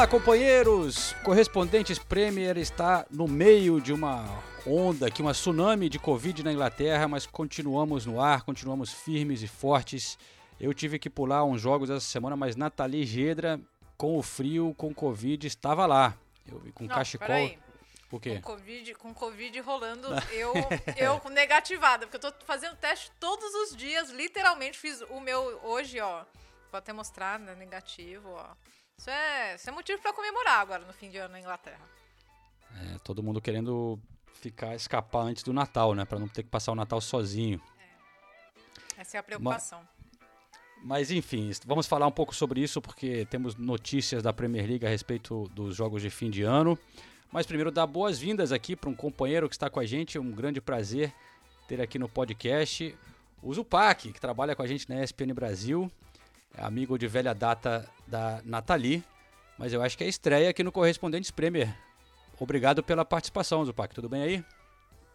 Olá, companheiros! Correspondentes Premier está no meio de uma onda aqui, uma tsunami de Covid na Inglaterra, mas continuamos no ar, continuamos firmes e fortes. Eu tive que pular uns jogos essa semana, mas Nathalie Gedra, com o frio, com Covid, estava lá. Eu vi com Não, cachecol. peraí. O quê? Com Covid, com Covid rolando, eu, eu negativada, porque eu tô fazendo teste todos os dias, literalmente fiz o meu hoje, ó. Vou até mostrar, né, negativo, ó. Isso é, isso é motivo pra comemorar agora no fim de ano na Inglaterra. É, todo mundo querendo ficar, escapar antes do Natal, né? Pra não ter que passar o Natal sozinho. Essa é a preocupação. Mas enfim, vamos falar um pouco sobre isso porque temos notícias da Premier League a respeito dos jogos de fim de ano. Mas primeiro dar boas-vindas aqui para um companheiro que está com a gente, um grande prazer ter aqui no podcast o Zupac, que trabalha com a gente na ESPN Brasil, é amigo de velha data da Nathalie, mas eu acho que é estreia aqui no Correspondentes Premier. Obrigado pela participação, Zupac. Tudo bem aí?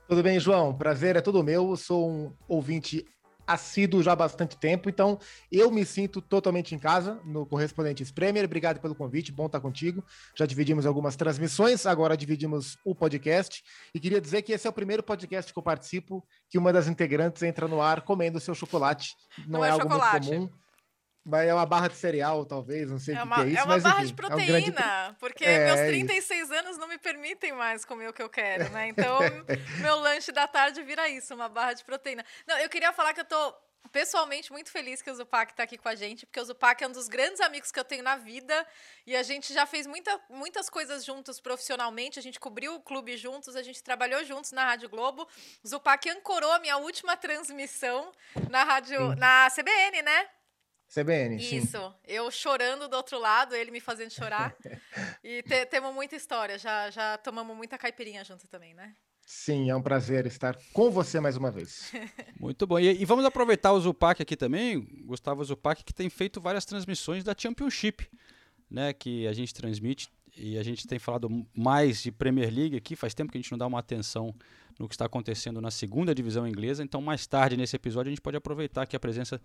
Tudo bem, João? Prazer é todo meu. Eu sou um ouvinte assíduo já há bastante tempo, então eu me sinto totalmente em casa no Correspondentes Premier. Obrigado pelo convite, bom estar contigo. Já dividimos algumas transmissões, agora dividimos o podcast. E queria dizer que esse é o primeiro podcast que eu participo que uma das integrantes entra no ar comendo seu chocolate. Não, Não é, é algo chocolate. muito comum. Mas é uma barra de cereal, talvez, não sei É o que, uma, que é isso. é uma barra enfim, de é um grande- proteína, porque É, meus é 36 anos não me permitem mais comer o que eu quero, né? Então, meu lanche da tarde vira isso, uma barra de proteína. Não, eu queria falar que eu tô pessoalmente muito feliz que o Zupac tá aqui com a gente, porque o Zupac é um dos grandes amigos que eu tenho na vida e a gente já fez muita, muitas coisas juntos profissionalmente, a gente cobriu o clube juntos, a gente trabalhou juntos na Rádio Globo. O Zupac ancorou a minha última transmissão na rádio, na CBN, né? CBN, sim. Isso, eu chorando do outro lado, ele me fazendo chorar. e te- temos muita história, já, já tomamos muita caipirinha junto também, né? Sim, é um prazer estar com você mais uma vez. Muito bom. E, e vamos aproveitar o Zupac aqui também, Gustavo Zupac, que tem feito várias transmissões da Championship, né? Que a gente transmite e a gente tem falado mais de Premier League aqui. Faz tempo que a gente não dá uma atenção no que está acontecendo na segunda divisão inglesa. Então, mais tarde nesse episódio, a gente pode aproveitar aqui a presença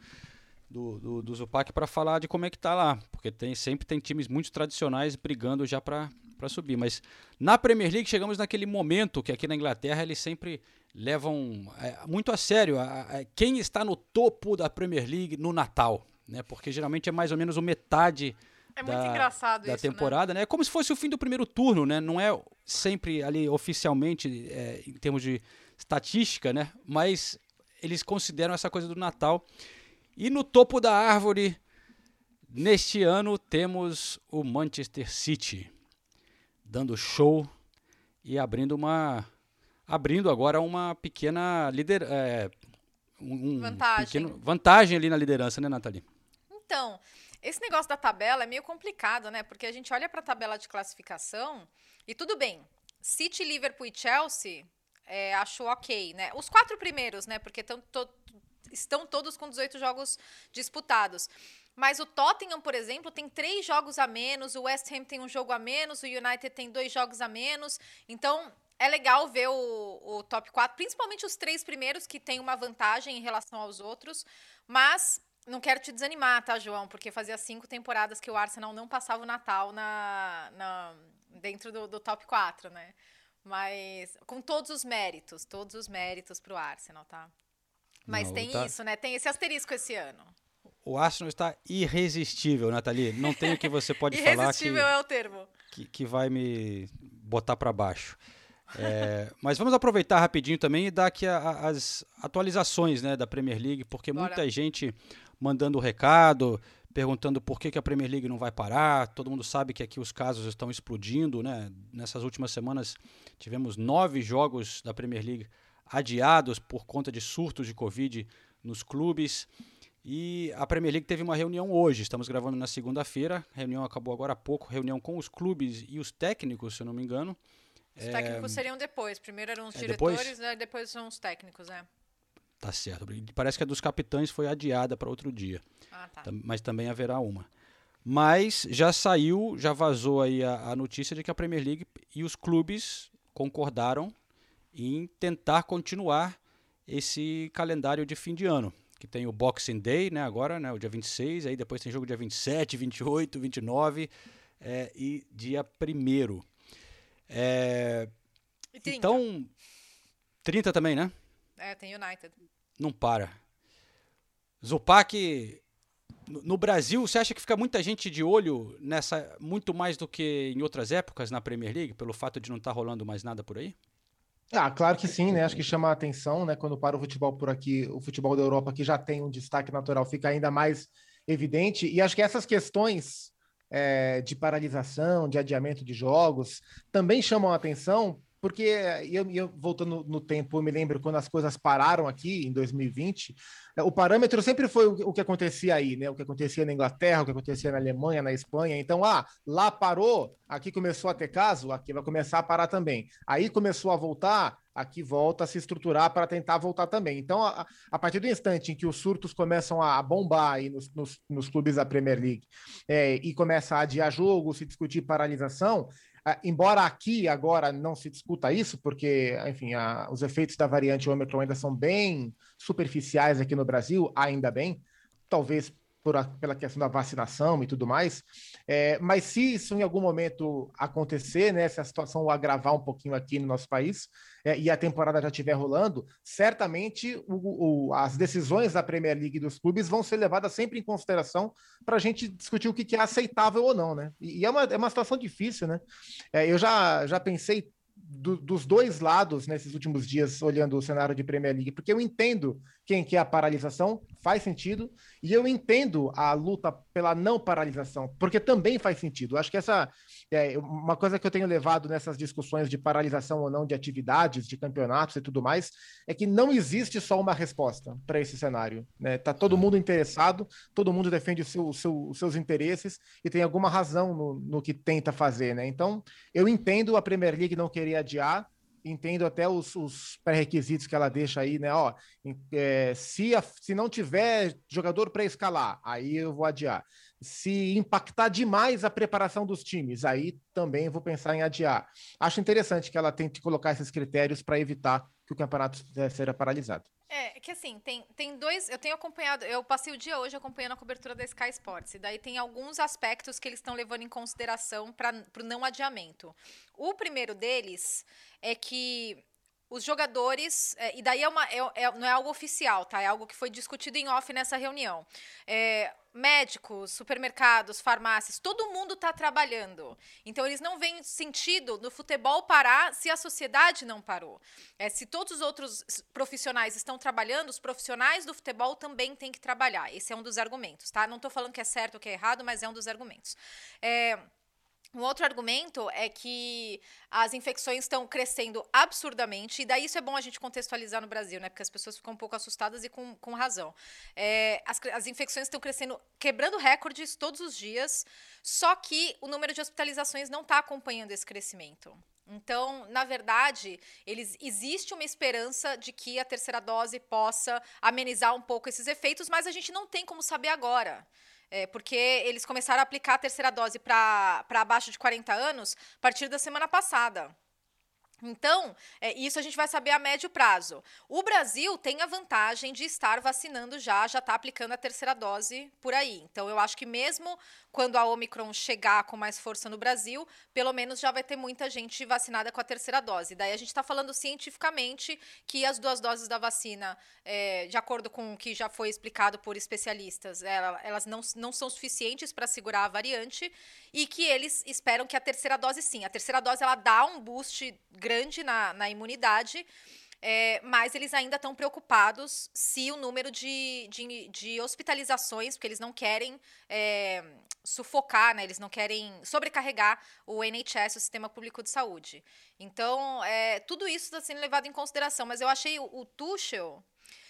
do, do, do Zupac para falar de como é que tá lá. Porque tem, sempre tem times muito tradicionais brigando já para subir. Mas na Premier League chegamos naquele momento que aqui na Inglaterra eles sempre levam é, muito a sério a- a- quem está no topo da Premier League no Natal, né? Porque geralmente é mais ou menos o metade É muito da, engraçado da isso, né? temporada, né? É como se fosse o fim do primeiro turno, né? Não é sempre ali oficialmente é, em termos de estatística, né? Mas eles consideram essa coisa do Natal. E no topo da árvore, neste ano, temos o Manchester City dando show e abrindo uma. abrindo agora uma pequena lider, é, um- um Vantagem. pequeno- vantagem ali na liderança, né, Nathalie? Então, esse negócio da tabela é meio complicado, né? Porque a gente olha para a tabela de classificação e tudo bem. City, Liverpool e Chelsea, é, acho ok, né? Os quatro primeiros, né? Porque tão, to- estão todos com 18 jogos disputados. Mas o Tottenham, por exemplo, tem três jogos a menos, o West Ham tem um jogo a menos, o United tem dois jogos a menos. Então, é legal ver o, o top 4, principalmente os três primeiros, que tem uma vantagem em relação aos outros. Mas não quero te desanimar, tá, João? Porque fazia cinco temporadas que o Arsenal não passava o Natal na, na- dentro do, do top 4, né? Mas com todos os méritos, todos os méritos pro Arsenal, tá? Mas Não, tem tá- isso, né? Tem esse asterisco esse ano. O Arsenal está irresistível, Nathalie. Não tem o que você pode falar que, é o termo. que, que vai me botar para baixo. É, mas vamos aproveitar rapidinho também e dar aqui a- a- as atualizações né, da Premier League, porque Bora. muita gente mandando recado, perguntando por que, que a Premier League não vai parar. Todo mundo sabe que aqui os casos estão explodindo. Né? Nessas últimas semanas tivemos nove jogos da Premier League adiados por conta de surtos de Covid nos clubes. E a Premier League teve uma reunião hoje, estamos gravando na segunda-feira, a reunião acabou agora há pouco, reunião com os clubes e os técnicos, se eu não me engano. Os técnicos seriam depois. Primeiro eram os É depois? diretores, né, depois são os técnicos, né? Tá certo. Parece que a dos capitães foi adiada para outro dia, Ah, tá. mas também haverá uma. Mas já saiu, já vazou aí a, a notícia de que a Premier League e os clubes concordaram em tentar continuar esse calendário de fim de ano, que tem o Boxing Day, né, agora, né, o dia 26, aí depois tem jogo dia 27, 28, 29 é, e dia 1 é, E 30. Então, 30 também, né? É, tem United. Não para. Zupac, no no Brasil, você acha que fica muita gente de olho nessa, muito mais do que em outras épocas na Premier League, pelo fato de não estar rolando mais nada por aí? Ah, claro que sim, né? Acho que chama a atenção, né? Quando para o futebol por aqui, o futebol da Europa, que já tem um destaque natural, fica ainda mais evidente. E acho que essas questões é, de paralisação, de adiamento de jogos, também chamam a atenção, porque eu, eu voltando no tempo, eu me lembro quando as coisas pararam aqui em 2020, é, o parâmetro sempre foi o, que acontecia aí, né? O que acontecia na Inglaterra, o que acontecia na Alemanha, na Espanha. Então, ah, lá parou, aqui começou a ter caso, aqui vai começar a parar também. Aí começou a voltar, aqui volta a se estruturar para tentar voltar também. Então, a, a, partir do instante em que os surtos começam a bombar aí nos, nos, nos clubes da Premier League é, e começa a adiar jogo, se discutir paralisação, embora aqui agora não se discuta isso, porque, enfim, a, os efeitos da variante Ômicron ainda são bem superficiais aqui no Brasil, ainda bem, talvez por a, pela questão da vacinação e tudo mais, é, mas se isso em algum momento acontecer, né, se a situação agravar um pouquinho aqui no nosso país é, e a temporada já estiver rolando, certamente o, o, as decisões da Premier League dos clubes vão ser levadas sempre em consideração para a gente discutir o que, que, é aceitável ou não, né? E, e, é, uma, é uma situação difícil, né? É, eu já, já pensei do, dos dois lados nesses últimos dias, olhando o cenário de Premier League, porque eu entendo quem quer a paralisação, faz sentido, e eu entendo a luta pela não paralisação, porque também faz sentido. Acho que essa é uma coisa que eu tenho levado nessas discussões de paralisação ou não de atividades, de campeonatos e tudo mais, é que não existe só uma resposta para esse cenário. Né? Tá todo mundo interessado, todo mundo defende o seu, o seu, os seus interesses e tem alguma razão no, no que tenta fazer. Né? Então, eu entendo a Premier League não querer adiar, entendo até os, os pré-requisitos que ela deixa aí, né? Ó, é, se, a, se não tiver jogador para escalar, aí eu vou adiar. Se impactar demais a preparação dos times, aí também vou pensar em adiar. Acho interessante que ela tente colocar esses critérios para evitar que o campeonato seja paralisado. É, que assim, tem, tem dois. Eu tenho acompanhado, eu passei o dia hoje acompanhando a cobertura da Sky Sports, e daí tem alguns aspectos que eles estão levando em consideração para o não adiamento. O primeiro deles é que os jogadores, é, e daí é uma, é, é, não é algo oficial, tá? É algo que foi discutido em off nessa reunião. É, médicos, supermercados, farmácias, todo mundo está trabalhando. Então, eles não veem sentido no futebol parar se a sociedade não parou. É, se todos os outros profissionais estão trabalhando, os profissionais do futebol também têm que trabalhar. Esse é um dos argumentos, tá? Não estou falando que é certo ou que é errado, mas é um dos argumentos. É. Um outro argumento é que as infecções estão crescendo absurdamente, e daí isso é bom a gente contextualizar no Brasil, né? Porque as pessoas ficam um pouco assustadas e com, com razão. É, as, as infecções estão crescendo, quebrando recordes todos os dias, só que o número de hospitalizações não está acompanhando esse crescimento. Então, na verdade, eles, existe uma esperança de que a terceira dose possa amenizar um pouco esses efeitos, mas a gente não tem como saber agora. É, porque eles começaram a aplicar a terceira dose para abaixo de 40 anos a partir da semana passada. Então, é, isso a gente vai saber a médio prazo. O Brasil tem a vantagem de estar vacinando já, já está aplicando a terceira dose por aí. Então, eu acho que mesmo quando a Omicron chegar com mais força no Brasil, pelo menos já vai ter muita gente vacinada com a terceira dose. Daí a gente está falando cientificamente que as duas doses da vacina, é, de acordo com o que já foi explicado por especialistas, elas não, não são suficientes para segurar a variante e que eles esperam que a terceira dose sim. A terceira dose ela dá um boost grande na, na imunidade. É, mas eles ainda estão preocupados se o número de, de, de, hospitalizações, porque eles não querem é, sufocar, né? eles não querem sobrecarregar o NHS, o Sistema Público de Saúde. Então, é, tudo isso está sendo levado em consideração, mas eu achei o, o Tuchel,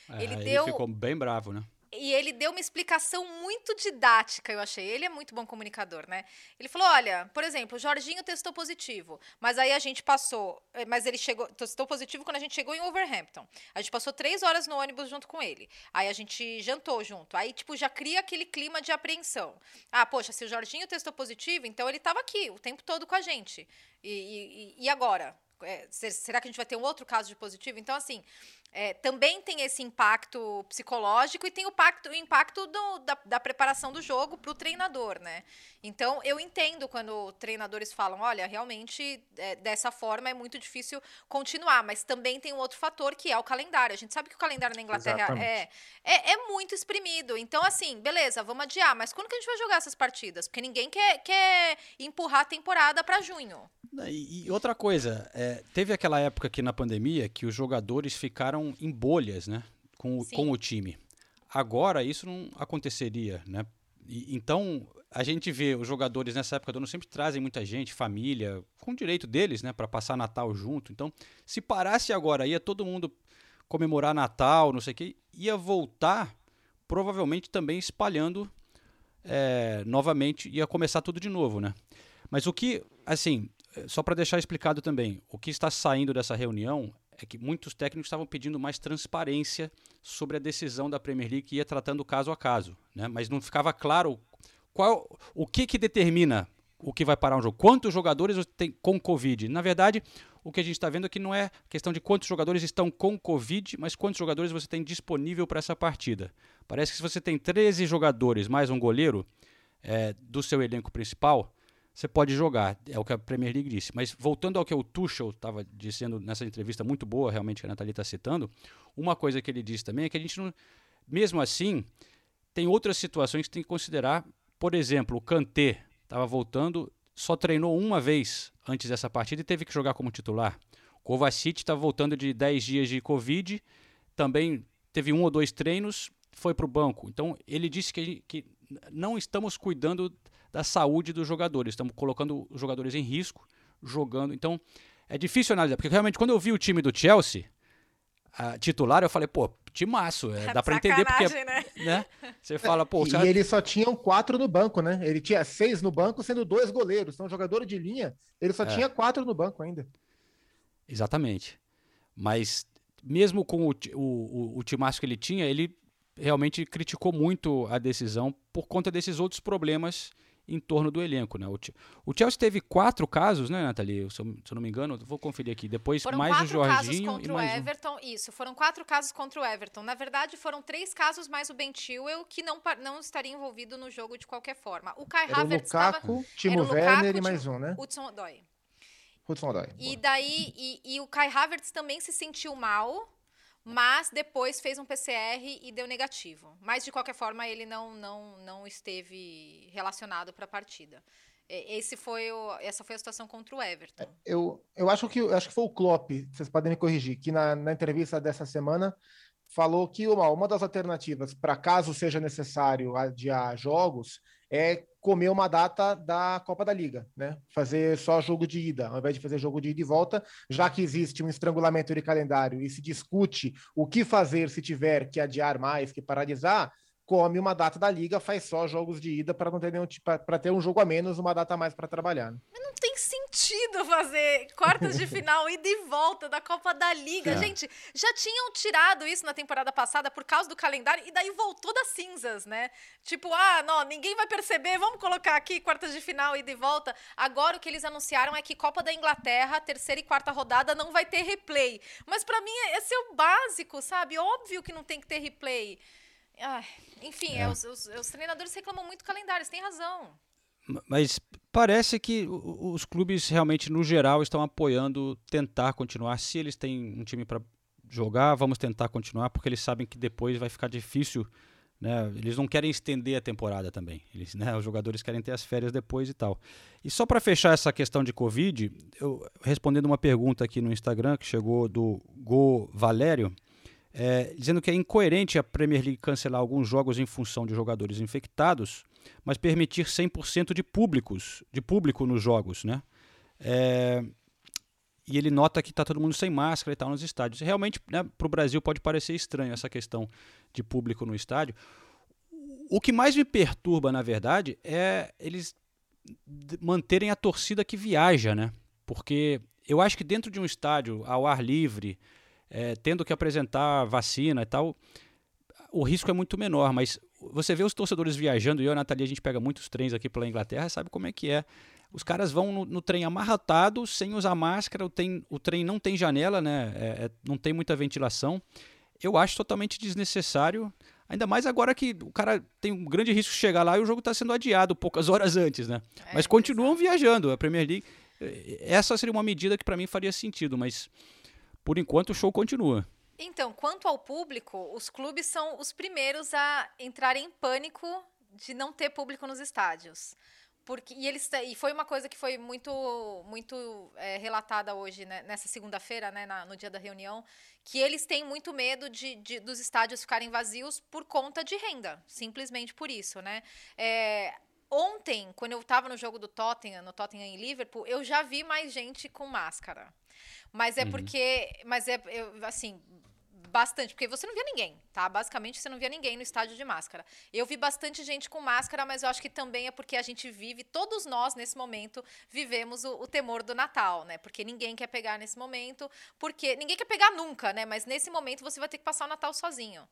ele É, ele deu... ficou bem bravo, né? E ele deu uma explicação muito didática, eu achei. Ele é muito bom comunicador, né? Ele falou: olha, por exemplo, o Jorginho testou positivo, mas aí a gente passou. eh, Mas ele chegou. Testou positivo quando a gente chegou em Overhampton. A gente passou três horas no ônibus junto com ele. Aí a gente jantou junto. Aí, tipo, já cria aquele clima de apreensão. Ah, poxa, se o Jorginho testou positivo, então ele estava aqui o tempo todo com a gente. E, e- e agora? É, se- será que a gente vai ter um outro caso de positivo? Então, assim, é, também tem esse impacto psicológico e tem o, pacto- o impacto do- da, da preparação do jogo para o treinador, né? Então, eu entendo quando treinadores falam, olha, realmente, é, dessa forma é muito difícil continuar, mas também tem um outro fator que é o calendário. A gente sabe que o calendário na Inglaterra é, é, é muito exprimido. Então, assim, beleza, vamos adiar, mas quando que a gente vai jogar essas partidas? Porque ninguém quer, quer empurrar a temporada para junho. E, e outra coisa, é, teve aquela época aqui na pandemia que os jogadores ficaram em bolhas, né? Com, Sim. com o time. Agora isso não aconteceria, né? E- então a gente vê os jogadores nessa época do ano sempre trazem muita gente, família, com direito deles, né? Para passar Natal junto. Então, se parasse agora, ia todo mundo comemorar Natal, não sei o quê, ia voltar provavelmente também espalhando é, novamente, ia começar tudo de novo, né? Mas o que, assim, eh, só para deixar explicado também, o que está saindo dessa reunião é que muitos técnicos estavam pedindo mais transparência sobre a decisão da Premier League que ia tratando caso a caso, né? Mas não ficava claro qual o que que determina o que vai parar um jogo. Quantos jogadores tem com Covid? Na verdade, o que a gente está vendo aqui não é questão de quantos jogadores estão com Covid, mas quantos jogadores você tem disponível para essa partida. Parece que se você tem 13 jogadores mais um goleiro é, do seu elenco principal, você pode jogar. É o que a Premier League disse. Mas voltando ao que o Tuchel estava dizendo nessa entrevista muito boa, realmente, que a Nathalie está citando, uma coisa que ele disse também é que a gente não. Mesmo assim, tem outras situações que tem que considerar. Por exemplo, o Kanté estava voltando, só treinou uma vez antes dessa partida e teve que jogar como titular. O Kovacic está voltando de 10 dias de Covid, também teve um ou dois treinos, foi para o banco. Então, ele disse que, que não estamos cuidando da saúde dos jogadores, estamos colocando os jogadores em risco, jogando. Então, é difícil analisar, porque realmente quando eu vi o time do Chelsea, a titular, eu falei, pô, timaço, é, dá para entender porque, Sacanagem, né? né? Você fala, pô, e caras- eles só tinham quatro no banco, né? Ele tinha seis no banco, sendo dois goleiros. Então, jogador de linha, ele só É. tinha quatro no banco ainda. Exatamente. Mas mesmo com o, o, o, o timaço que ele tinha, ele realmente criticou muito a decisão por conta desses outros problemas em torno do elenco. Né? O, o Chelsea teve quatro casos, né, Nathalie? Se eu, se eu não me engano, vou conferir aqui. Depois Foram mais o quatro casos Jorginho e contra o mais um. Everton. Isso, foram quatro casos contra o Everton. Na verdade, foram três casos mais o Ben Chilwell, que não, não estaria envolvido no jogo de qualquer forma. O Kai Era o Havertz estava... Era o Lukaku, Werner e mais um, né? Hudson Odoi. Hudson Odoi. E daí, e, e o Kai Havertz também se sentiu mal, mas depois fez um PCR e deu negativo. Mas de qualquer forma ele não não, não esteve relacionado para a partida. Esse foi o, essa foi a situação contra o Everton. Eu, eu acho que eu acho que foi o Klopp, vocês podem me corrigir, que na, na entrevista dessa semana falou que uma, uma das alternativas para caso seja necessário adiar jogos é comer uma data da Copa da Liga, né? Fazer só jogo de ida, ao invés de fazer jogo de ida e volta, já que existe um estrangulamento de calendário e se discute o que fazer se tiver que adiar mais, que paralisar, come uma data da liga, faz só jogos de ida para não ter nenhum para ter um jogo a menos, uma data a mais para trabalhar. né? Não tem sentido fazer quartas de final ida e volta da Copa da Liga. É. Gente, já tinham tirado isso na temporada passada por causa do calendário e daí voltou das cinzas, né? Tipo, ah, não, ninguém vai perceber, vamos colocar aqui quartas de final ida e volta. Agora o que eles anunciaram é que Copa da Inglaterra, terceira e quarta rodada não vai ter replay. Mas pra mim esse é o básico, sabe? Óbvio que não tem que ter replay. Enfim, é, os, os- os treinadores reclamam muito do calendário, têm razão. Mas parece que os clubes realmente, no geral, estão apoiando tentar continuar. Se eles têm um time para jogar, vamos tentar continuar, porque eles sabem que depois vai ficar difícil. Né? Eles não querem estender a temporada também. Eles, né? Os jogadores querem ter as férias depois e tal. E só para fechar essa questão de Covid, eu respondendo uma pergunta aqui no Instagram que chegou do Go Valério, é, dizendo que é incoerente a Premier League cancelar alguns jogos em função de jogadores infectados, mas permitir 100% de públicos, de público nos jogos, né? É, e ele nota que está todo mundo sem máscara e tal nos estádios. Realmente, né, para o Brasil pode parecer estranho essa questão de público no estádio. O que mais me perturba, na verdade, é eles manterem a torcida que viaja, né? Porque eu acho que dentro de um estádio ao ar livre, é, tendo que apresentar vacina e tal, o risco é muito menor. Mas você vê os torcedores viajando, e eu e a Nathalie, a gente pega muitos trens aqui pela Inglaterra, sabe como é que é. Os caras vão no, no trem amarratado, sem usar máscara, o, tem, o trem não tem janela, né? É, é, não tem muita ventilação. Eu acho totalmente desnecessário. Ainda mais agora que o cara tem um grande risco de chegar lá e o jogo está sendo adiado poucas horas antes, né? É, mas continuam viajando. A Premier League. eh, Essa seria uma medida que para mim faria sentido, mas por enquanto o show continua. Então, quanto ao público, os clubes são os primeiros a entrarem em pânico de não ter público nos estádios. Porque, e, eles, e foi uma coisa que foi muito, muito é, relatada hoje, né, nessa segunda-feira, né, no dia da reunião, que eles têm muito medo de, de- dos estádios ficarem vazios por conta de renda, simplesmente por isso, né? É, ontem, quando eu estava no jogo do Tottenham, no Tottenham em Liverpool, eu já vi mais gente com máscara. Mas é porque, mas é eu, assim, bastante, porque você não via ninguém, tá? Basicamente você não via ninguém no estádio de máscara. Eu vi bastante gente com máscara, mas eu acho que também é porque a gente vive, todos nós nesse momento vivemos o, o temor do Natal, né? Porque ninguém quer pegar nesse momento, porque ninguém quer pegar nunca, né? Mas nesse momento você vai ter que passar o Natal sozinho.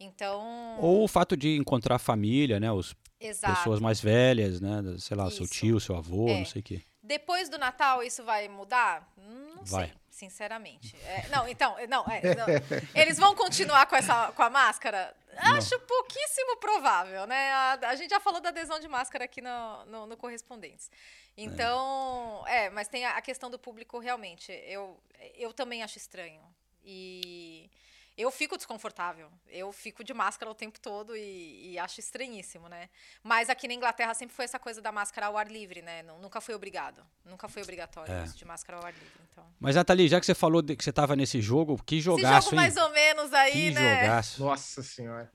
Então, Ou o fato de encontrar a família, né? Os exato. pessoas mais velhas, né? Sei lá, seu Isso. tio, seu avô, É. não sei o quê. Depois do Natal, isso vai mudar? Não Vai. sei, sinceramente. É, não, então, não, é, não. Eles vão continuar com, essa, com a máscara? Acho pouquíssimo provável, né? A, a gente já falou da adesão de máscara aqui no, no, no Correspondentes. Então, é. mas tem a, a questão do público, realmente. Eu, eu também acho estranho. E eu fico desconfortável. Eu fico de máscara o tempo todo e, e acho estranhíssimo, né? Mas aqui na Inglaterra sempre foi essa coisa da máscara ao ar livre, né? Nu- Nunca foi obrigado. Nunca foi obrigatório É. isso de máscara ao ar livre. Então. Mas, Nathalie, já que você falou de- que você estava nesse jogo, que Esse jogaço, jogo hein? mais ou menos aí, que né? jogaço. Nossa senhora.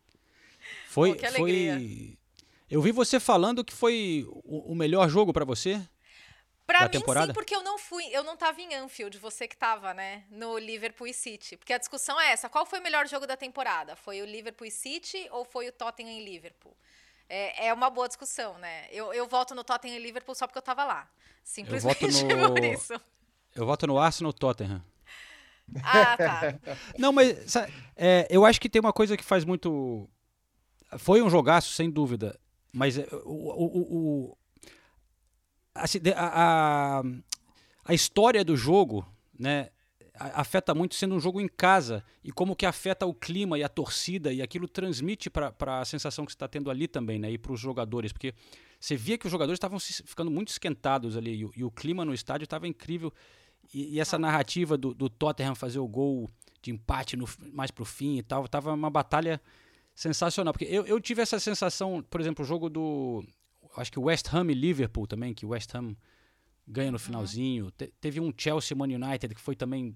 Foi, Pô, que foi. alegria. Eu vi você falando que foi o, o melhor jogo para você. Pra da mim, temporada? sim, porque eu não fui, eu não tava em Anfield, você que tava, né? No Liverpool e City. Porque a discussão é essa: qual foi o melhor jogo da temporada? Foi o Liverpool e City ou foi o Tottenham e Liverpool? É, é uma boa discussão, né? Eu, eu voto no Tottenham e Liverpool só porque eu tava lá. Simplesmente no- por isso. Eu voto no Arsenal Tottenham. Ah, tá. Não, mas é, eu acho que tem uma coisa que faz muito. Foi um jogaço, sem dúvida. Mas é, o, o, o- a, a, a história do jogo, né? Afeta muito sendo um jogo em casa e como que afeta o clima e a torcida e aquilo transmite para a sensação que você está tendo ali também, né? E para os jogadores, porque você via que os jogadores estavam ficando muito esquentados ali e, o- e o clima no estádio estava incrível. E, e essa narrativa do, do Tottenham fazer o gol de empate no, mais pro fim e tal, tava uma batalha sensacional. Porque eu, eu tive essa sensação, por exemplo, o jogo do. Acho que West Ham e Liverpool também, que o West Ham ganha no finalzinho. Te- teve um Chelsea Man United que foi também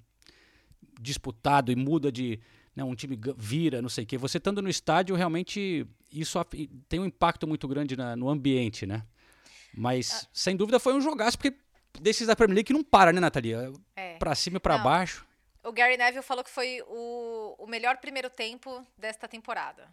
disputado e muda de. Né, um time vira, não sei o quê. Você estando no estádio, realmente, isso tem um impacto muito grande na- no ambiente, né? Mas, sem dúvida, foi um jogaço, porque desses da Premier League que não para, né, Nathalie? É. Pra cima e pra Não. baixo. O Gary Neville falou que foi o, o melhor primeiro tempo desta temporada.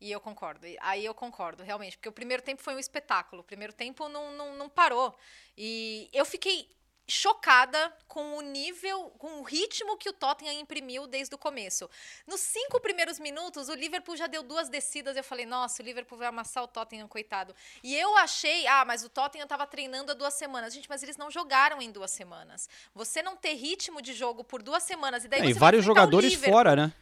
E eu concordo. Aí eu concordo, realmente. Porque o primeiro tempo foi um espetáculo. O primeiro tempo não, não, não parou. E eu fiquei chocada com o nível, com o ritmo que o Tottenham imprimiu desde o começo. Nos cinco primeiros minutos, o Liverpool já deu duas descidas. Eu falei, nossa, o Liverpool vai amassar o Tottenham, coitado. E eu achei, ah, mas o Tottenham estava treinando há duas semanas. Gente, mas eles não jogaram em duas semanas. Você não ter ritmo de jogo por duas semanas e daí É, você e vários jogadores fora, né?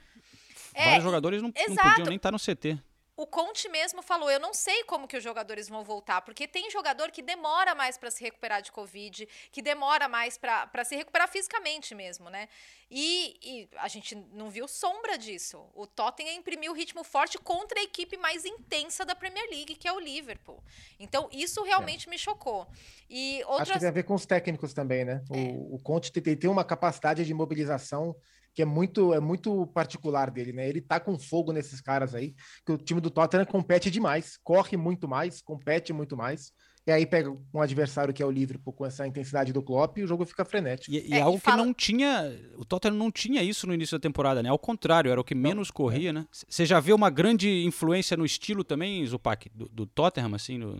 É, vários jogadores não, não podiam nem estar no CT. O Conte mesmo falou: eu não sei como que os jogadores vão voltar, porque tem jogador que demora mais para se recuperar de Covid, que demora mais para se recuperar fisicamente mesmo, né? E, e a gente não viu sombra disso. O Tottenham imprimiu ritmo forte contra a equipe mais intensa da Premier League, que é o Liverpool. Então, isso realmente me chocou. E Acho que outras. tem a ver com os técnicos também, né? É. O, o Conte tem, tem uma capacidade de mobilização que é muito, é muito particular dele, né? Ele tá com fogo nesses caras aí, que o time do Tottenham compete demais, corre muito mais, compete muito mais. e aí pega um adversário que é o Liverpool com essa intensidade do Klopp e o jogo fica frenético. E, e É, e algo fala- que não tinha. O Tottenham não tinha isso no início da temporada, né? Ao contrário, era o que menos corria, né? Você já vê uma grande influência no estilo também, Zupac, do, do Tottenham, assim? No,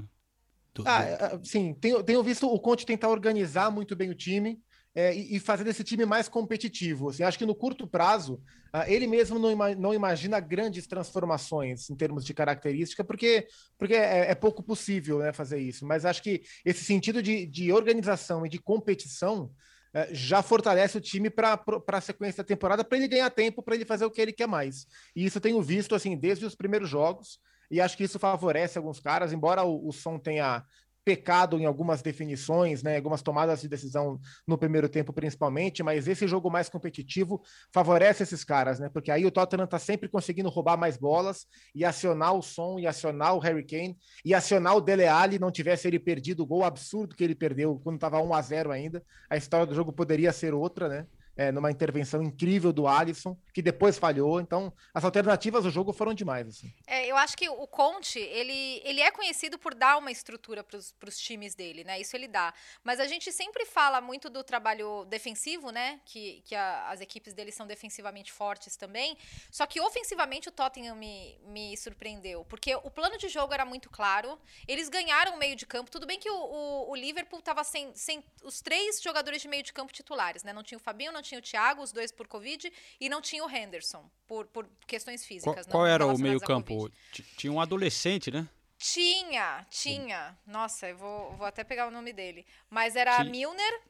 do- Ah, do- é, sim, tenho, tenho visto o Conte tentar organizar muito bem o time é, e, fazer desse time mais competitivo. Assim, acho que no curto prazo, ah, ele mesmo não, ima- não imagina grandes transformações em termos de característica, porque, porque é, é pouco possível né, fazer isso. Mas acho que esse sentido de, de organização e de competição eh, já fortalece o time para a sequência da temporada, para ele ganhar tempo, para ele fazer o que ele quer mais. E isso eu tenho visto assim desde os primeiros jogos. E acho que isso favorece alguns caras, embora o, o som tenha pecado em algumas definições, né, algumas tomadas de decisão no primeiro tempo principalmente, mas esse jogo mais competitivo favorece esses caras, né? Porque aí o Tottenham tá sempre conseguindo roubar mais bolas e acionar o som e acionar o Harry Kane e acionar o Dele Alli, não tivesse ele perdido o gol absurdo que ele perdeu quando estava 1 a 0 ainda. A história do jogo poderia ser outra, né? É, numa intervenção incrível do Alisson, que depois falhou. Então, as alternativas do jogo foram demais. Assim. É, eu acho que o Conte, ele, ele é conhecido por dar uma estrutura para os times dele, né? Isso ele dá. Mas a gente sempre fala muito do trabalho defensivo, né? Que, que a- as equipes dele são defensivamente fortes também. Só que ofensivamente o Tottenham me, me surpreendeu. Porque o plano de jogo era muito claro. Eles ganharam o meio de campo. Tudo bem que o, o, o Liverpool estava sem, sem os três jogadores de meio de campo titulares, né? Não tinha o Fabinho, não tinha o Thiago, os dois por Covid, e não tinha o Henderson, por, por questões qual, físicas. não qual era o meio-campo? Tinha um adolescente, né? Tinha, tinha. Nossa, eu vou, vou até pegar o nome dele. Mas era Milner,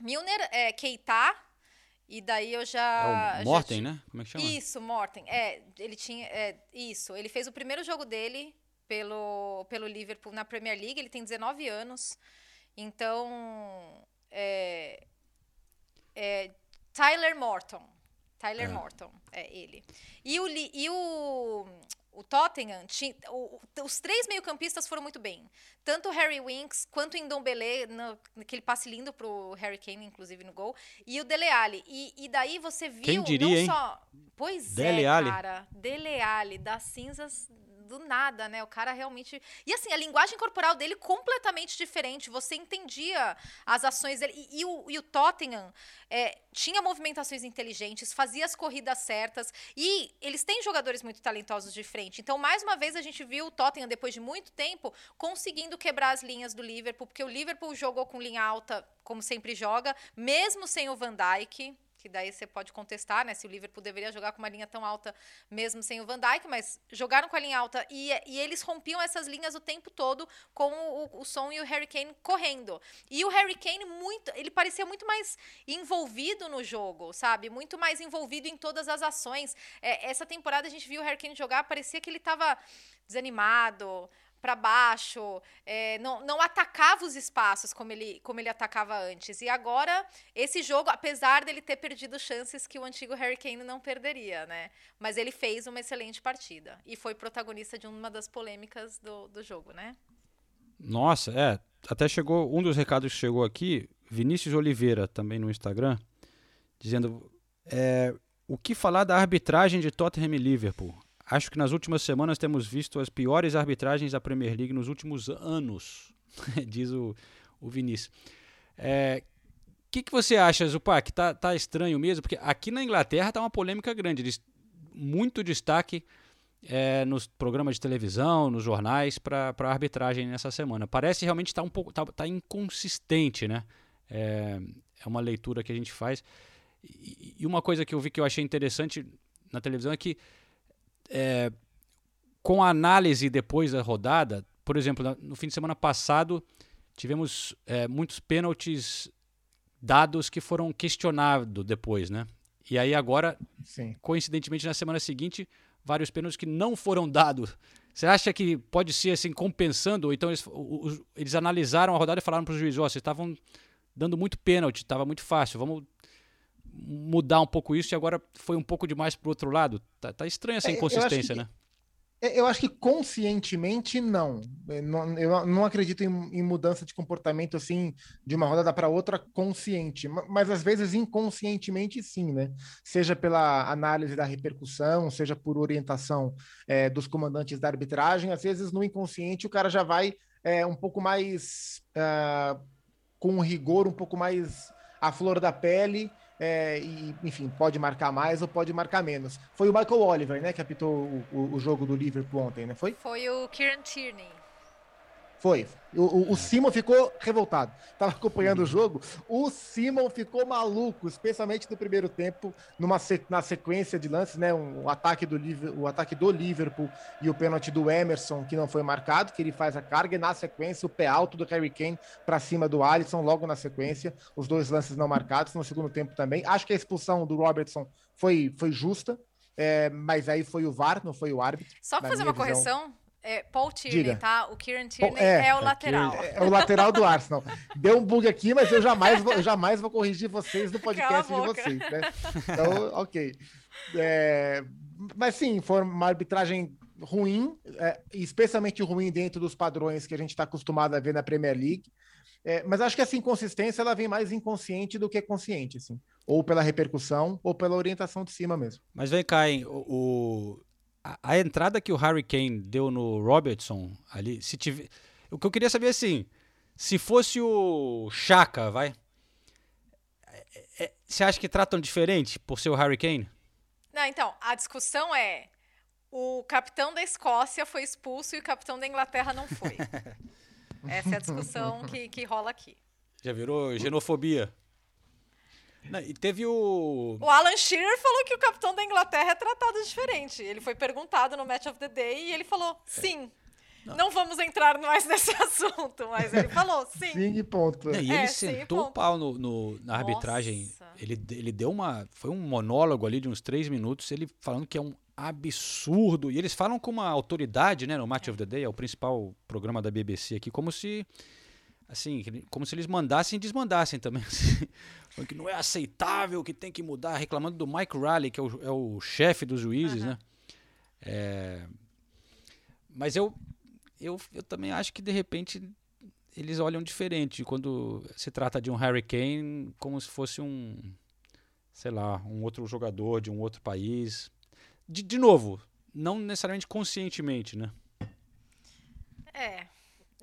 Milner, é, Keita, e daí eu já... É já Morten, ti- né? Como é que chama? Isso, Morten. É, ele tinha... é, isso, ele fez o primeiro jogo dele pelo, pelo Liverpool na Premier League, ele tem 19 anos. Então, é, é Tyler Morton. Tyler É. Morton, é ele. E o, e o, o Tottenham, o- os três meio-campistas foram muito bem. Tanto o Harry Winks quanto o Ndombele, no, naquele passe lindo pro Harry Kane, inclusive, no gol. E o Dele Alli. E, e daí você viu Quem diria, não hein? só... Pois Dele é, Alli. cara. Dele Alli, das cinzas do nada, né? O cara realmente... E assim, a linguagem corporal dele completamente diferente. Você entendia as ações dele. E, e o, e o Tottenham é, tinha movimentações inteligentes, fazia as corridas certas. E eles têm jogadores muito talentosos de frente. Então, mais uma vez, a gente viu o Tottenham, depois de muito tempo, conseguindo quebrar as linhas do Liverpool. Porque o Liverpool jogou com linha alta, como sempre joga, mesmo sem o Van Dijk que daí você pode contestar, né, se o Liverpool deveria jogar com uma linha tão alta mesmo sem o Van Dijk, mas jogaram com a linha alta e, e eles rompiam essas linhas o tempo todo com o, o e o Harry Kane correndo. E o Harry Kane muito, ele parecia muito mais envolvido no jogo, sabe? Muito mais envolvido em todas as ações. É, essa temporada a gente viu o Harry Kane jogar, parecia que ele estava desanimado, para baixo, é, não, não atacava os espaços como ele, como ele atacava antes. E agora, esse jogo, apesar dele ter perdido chances que o antigo Harry Kane não perderia, né? Mas ele fez uma excelente partida. E foi protagonista de uma das polêmicas do, do jogo, né? Nossa, é. Até chegou. Um dos recados que chegou aqui, Vinícius Oliveira, também no Instagram, dizendo: é, o que falar da arbitragem de Tottenham e Liverpool? Acho que nas últimas semanas temos visto as piores arbitragens da Premier League nos últimos anos, diz o, o Vinícius. É, o que, que você acha, Zupac? Tá, tá estranho mesmo? Porque aqui na Inglaterra tá uma polêmica grande. Muito destaque é, nos programas de televisão, nos jornais, para a arbitragem nessa semana. Parece realmente estar tá um pouco tá, tá inconsistente, né? É, é, uma leitura que a gente faz. E, e, uma coisa que eu vi que eu achei interessante na televisão é que é, com a análise depois da rodada, por exemplo, no fim de semana passado tivemos é, muitos pênaltis dados que foram questionados depois, né? E aí agora, Sim. coincidentemente na semana seguinte, vários pênaltis que não foram dados. Você acha que pode ser assim compensando? Ou então eles, os, eles analisaram a rodada e falaram para os juízes: oh, vocês estavam dando muito pênalti, estava muito fácil, vamos mudar um pouco isso e agora foi um pouco demais para o outro lado. Tá, tá estranha essa inconsistência, eu né? Que, eu acho que conscientemente não. Eu não, eu não acredito em, em, mudança de comportamento assim de uma rodada para outra consciente, mas às vezes inconscientemente sim, né? Seja pela análise da repercussão, seja por orientação é, dos comandantes da arbitragem, às vezes no inconsciente o cara já vai é, um pouco mais uh, com rigor um pouco mais à flor da pele. É, e, enfim, pode marcar mais ou pode marcar menos. Foi o Michael Oliver, né, que apitou o, o, o jogo do Liverpool ontem, né? Foi? Foi o Kieran Tierney. Foi. O, o, o, Simon ficou revoltado. Tava acompanhando o jogo. O Simon ficou maluco, especialmente no primeiro tempo, numa na sequência de lances, né? Um, o, ataque do, o ataque do Liverpool e o pênalti do Emerson, que não foi marcado, que ele faz a carga, e na sequência o pé alto do Harry Kane para cima do Alisson, logo na sequência. Os dois lances não marcados no segundo tempo também. Acho que a expulsão do Robertson foi, foi justa. É, mas aí foi o VAR, não foi o árbitro. Só fazer uma visão. correção, é Paul Tierney, Diga. tá? O Kieran Tierney é, é, o lateral. É, o lateral do Arsenal. Deu um bug aqui, mas eu jamais vou, eu jamais vou corrigir vocês no podcast de vocês, né? Então, ok. É, mas sim, foi uma arbitragem ruim, é, especialmente ruim dentro dos padrões que a gente está acostumado a ver na Premier League. É, mas acho que essa inconsistência ela vem mais inconsciente do que consciente, assim. Ou pela repercussão, ou pela orientação de cima mesmo. Mas vem cá, hein, o, a, entrada que o Harry Kane deu no Robertson ali, se tiver, o que eu queria saber é assim, se fosse o Chaka, vai, é, é, você acha que tratam diferente por ser o Harry Kane? Não, então, a discussão é o capitão da Escócia foi expulso e o capitão da Inglaterra não foi. Essa é a discussão que, que rola aqui. Já virou xenofobia. Não, e teve o. O Alan Shearer falou que o capitão da Inglaterra é tratado diferente. Ele foi perguntado no Match of the Day e ele falou sim. Não. não vamos entrar mais nesse assunto, mas ele falou sim. Sim, e ponto. Não, e ele é, sentou o pau no, no, na arbitragem. Ele, ele deu uma. Foi um monólogo ali de uns três minutos, ele falando que é um absurdo. E eles falam com uma autoridade, né, no Match é. of the Day, é o principal programa da BBC aqui, como se assim, como se eles mandassem e desmandassem também. Assim, que não é aceitável, que tem que mudar, reclamando do Mike Riley, que é o, é o chefe dos juízes, uhum. né? É, mas eu, eu, eu também acho que de repente eles olham diferente quando se trata de um Harry Kane como se fosse um, sei lá, um outro jogador de um outro país. De, de novo, não necessariamente conscientemente, né? É,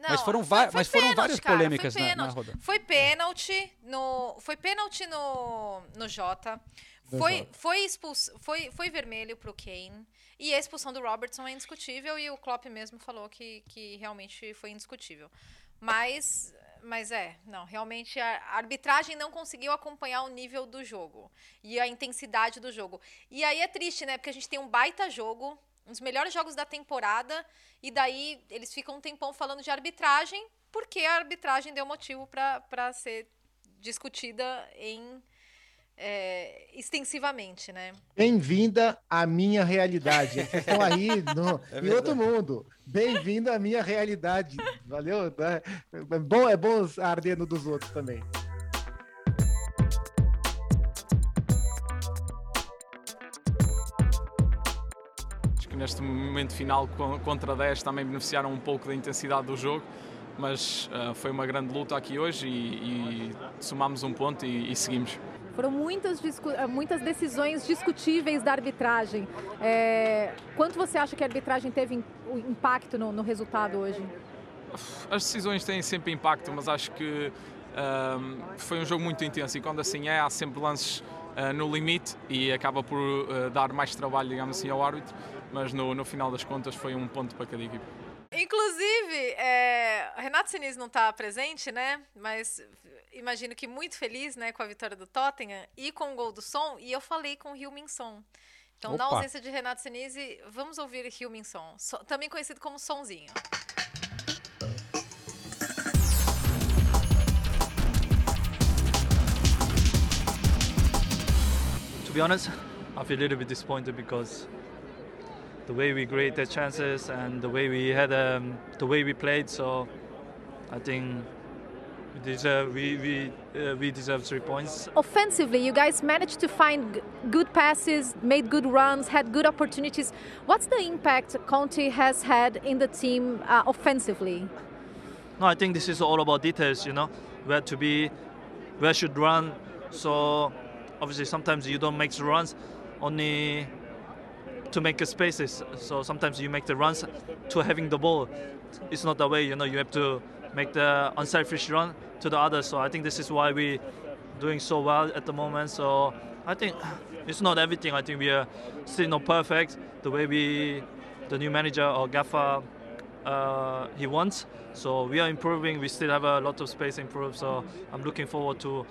não, mas foram, foi, foi mas foram pênalti, várias cara, polêmicas na, na rodada. Foi pênalti no, foi pênalti no, no Jota. Foi, foi, expulso, foi, foi vermelho pro Kane. E a expulsão do Robertson é indiscutível. E o Klopp mesmo falou que, que realmente foi indiscutível. Mas, mas é, não, realmente a arbitragem não conseguiu acompanhar o nível do jogo e a intensidade do jogo. E aí é triste, né? Porque a gente tem um baita jogo um dos melhores jogos da temporada, e daí eles ficam um tempão falando de arbitragem, porque a arbitragem deu motivo para ser discutida em é, extensivamente, né? Bem-vinda à minha realidade. Vocês estão aí no, é em outro mundo. Bem-vindo à minha realidade. Valeu? É bom, é bom arder no dos outros também. Neste momento final contra 10 também beneficiaram um pouco da intensidade do jogo, mas uh, foi uma grande luta aqui hoje e, e somámos um ponto e, e seguimos. Foram muitas, eh, muitas decisões discutíveis da arbitragem. É, quanto você acha que a arbitragem teve impacto no, no resultado hoje? As decisões têm sempre impacto, mas acho que um, foi um jogo muito intenso e quando assim é, há sempre lances uh, no limite e acaba por uh, dar mais trabalho, digamos assim, ao árbitro mas no, no final das contas foi um ponto para cada equipe. Inclusive, é, Renato Sinise não está presente, né? Mas imagino que muito feliz né, com a vitória do Tottenham e com o gol do Som. E eu falei com o Rio Min Son. Então, Opa. na ausência de Renato Sinise, vamos ouvir Rio Min Son, so, também conhecido como Sonzinho. To be honest, I feel a little bit disappointed because the way we created chances and the way we had um, the way we played. So I think we deserve we we, uh, we deserve three points. Offensively, you guys managed to find good passes, made good runs, had good opportunities. What's the impact Conte has had in the team uh, offensively? No, I think this is all about details. You know, where to be, where should run. So obviously sometimes you don't make the runs. Only to make spaces. So sometimes you make the runs to having the ball. It's not the way, you know. You have to make the unselfish run to the other. So I think this is why we doing so well at the moment. So I think it's not everything. I think we are still not perfect. The way we, the new manager or Gaffer, uh, he wants. So we are improving. We still have a lot of space to improve. So I'm looking forward to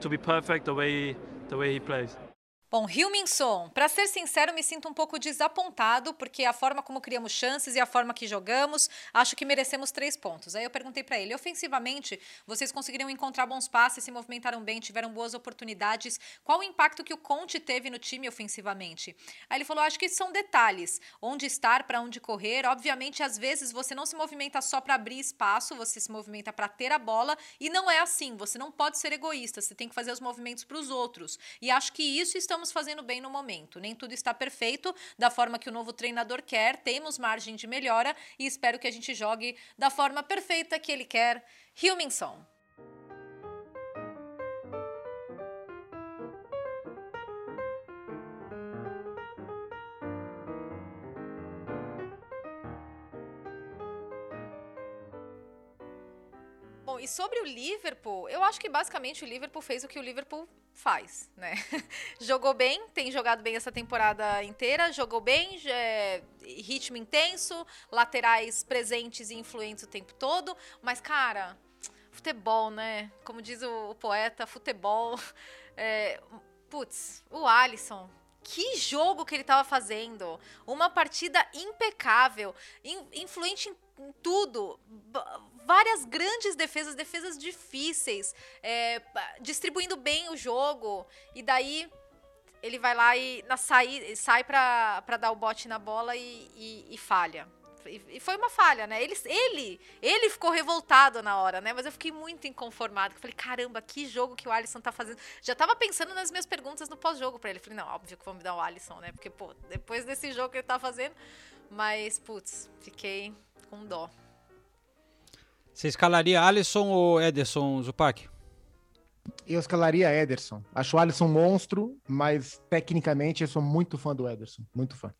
to be perfect the way the way he plays. Bom, Hilminson, para ser sincero, me sinto um pouco desapontado, porque a forma como criamos chances e a forma que jogamos, acho que merecemos três pontos. Aí eu perguntei para ele: ofensivamente, vocês conseguiram encontrar bons passes, se movimentaram bem, tiveram boas oportunidades. Qual o impacto que o Conte teve no time ofensivamente? Aí ele falou: acho que são detalhes. Onde estar, para onde correr. Obviamente, às vezes você não se movimenta só para abrir espaço, você se movimenta para ter a bola, e não é assim. Você não pode ser egoísta, você tem que fazer os movimentos para os outros. E acho que isso estamos estamos fazendo bem no momento. Nem tudo está perfeito da forma que o novo treinador quer, temos margem de melhora e espero que a gente jogue da forma perfeita que ele quer. Hilminson. E sobre o Liverpool, eu acho que basicamente o Liverpool fez o que o Liverpool faz, né? jogou bem, tem jogado bem essa temporada inteira, jogou bem, é, ritmo intenso, laterais presentes e influentes o tempo todo, mas cara, futebol, né? Como diz o, o poeta, futebol. É, putz, o Alisson, que jogo que ele estava fazendo! Uma partida impecável, in, influente em em tudo. Várias grandes defesas, defesas difíceis, é, distribuindo bem o jogo. E daí ele vai lá e na sair, sai para dar o bote na bola e, e, e falha. E, foi uma falha, né? Ele, ele, ele ficou revoltado na hora, né? Mas eu fiquei muito inconformado. Falei, caramba, que jogo que o Alisson tá fazendo. Já tava pensando nas minhas perguntas no pós-jogo para ele. Falei, não, óbvio que vão me dar o Alisson, né? Porque, pô, depois desse jogo que ele tá fazendo. Mas, putz, fiquei com dó. Você escalaria Alisson ou Ederson Zupac? Eu escalaria Ederson. Acho o Alisson um monstro, mas tecnicamente eu sou muito fã do Ederson. Muito fã.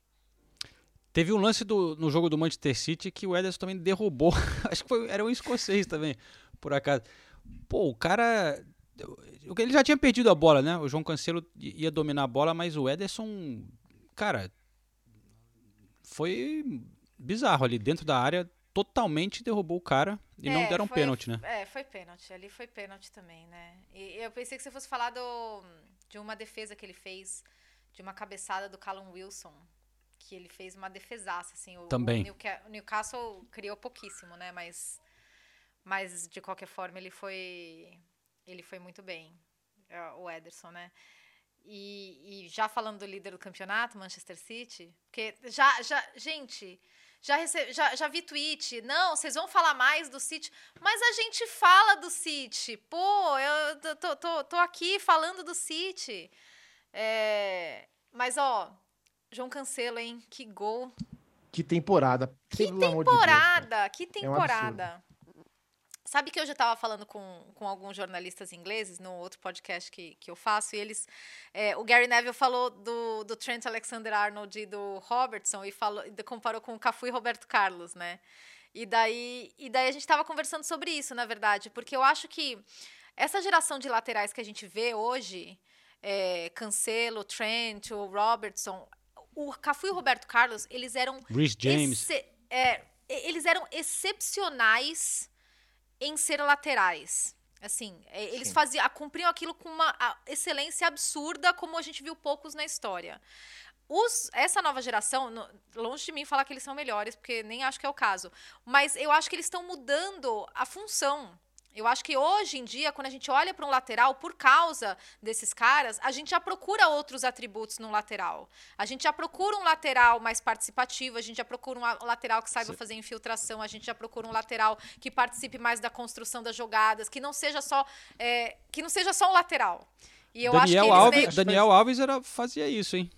Teve um lance do, no jogo do Manchester City que o Ederson também derrubou. Acho que foi, era um escocês também, por acaso. Pô, o cara. Ele já tinha perdido a bola, né? O João Cancelo ia dominar a bola, mas o Ederson. Cara. Foi bizarro ali dentro da área, totalmente derrubou o cara e é, não deram foi, pênalti, né? É, foi pênalti. Ali foi pênalti também, né? E eu pensei que você fosse falar do, de uma defesa que ele fez, de uma cabeçada do Callum Wilson, que ele fez uma defesaça, assim. O, também. O Newcastle criou pouquíssimo, né? Mas, mas de qualquer forma ele foi, ele foi muito bem, é, o Ederson, né? E, e, já falando do líder do campeonato, Manchester City, porque já, já, gente, já, rece... já, já vi tweet, não, vocês vão falar mais do City, mas a gente fala do City, pô, eu tô, tô, tô aqui falando do City. É... Mas, ó, João Cancelo, hein, que gol. Que temporada. Que temporada, de que temporada. É um Sabe que eu já estava falando com, com alguns jornalistas ingleses no outro podcast que, que eu faço, e eles. É, o Gary Neville falou do, do Trent Alexander Arnold e do Robertson e falou, comparou com o Cafu e Roberto Carlos, né? E daí, e daí a gente estava conversando sobre isso, na verdade, porque eu acho que essa geração de laterais que a gente vê hoje, é, Cancelo, Trent, o Robertson, o Cafu e o Roberto Carlos, eles eram. Rhys James. É, eles eram excepcionais em ser laterais. Assim, é, eles Sim. faziam, cumpriam aquilo com uma excelência absurda, como a gente viu poucos na história. Os, essa nova geração, longe de mim falar que eles são melhores, porque nem acho que é o caso, mas eu acho que eles estão mudando a função. Eu acho que hoje em dia, quando a gente olha para um lateral, por causa desses caras, a gente já procura outros atributos no lateral. A gente já procura um lateral mais participativo, a gente já procura um lateral que saiba Sim. fazer infiltração, a gente já procura um lateral que participe mais da construção das jogadas, que não seja só, é, que não seja só um lateral. E eu Daniel acho que Alves, Daniel Alves era, fazia isso, hein?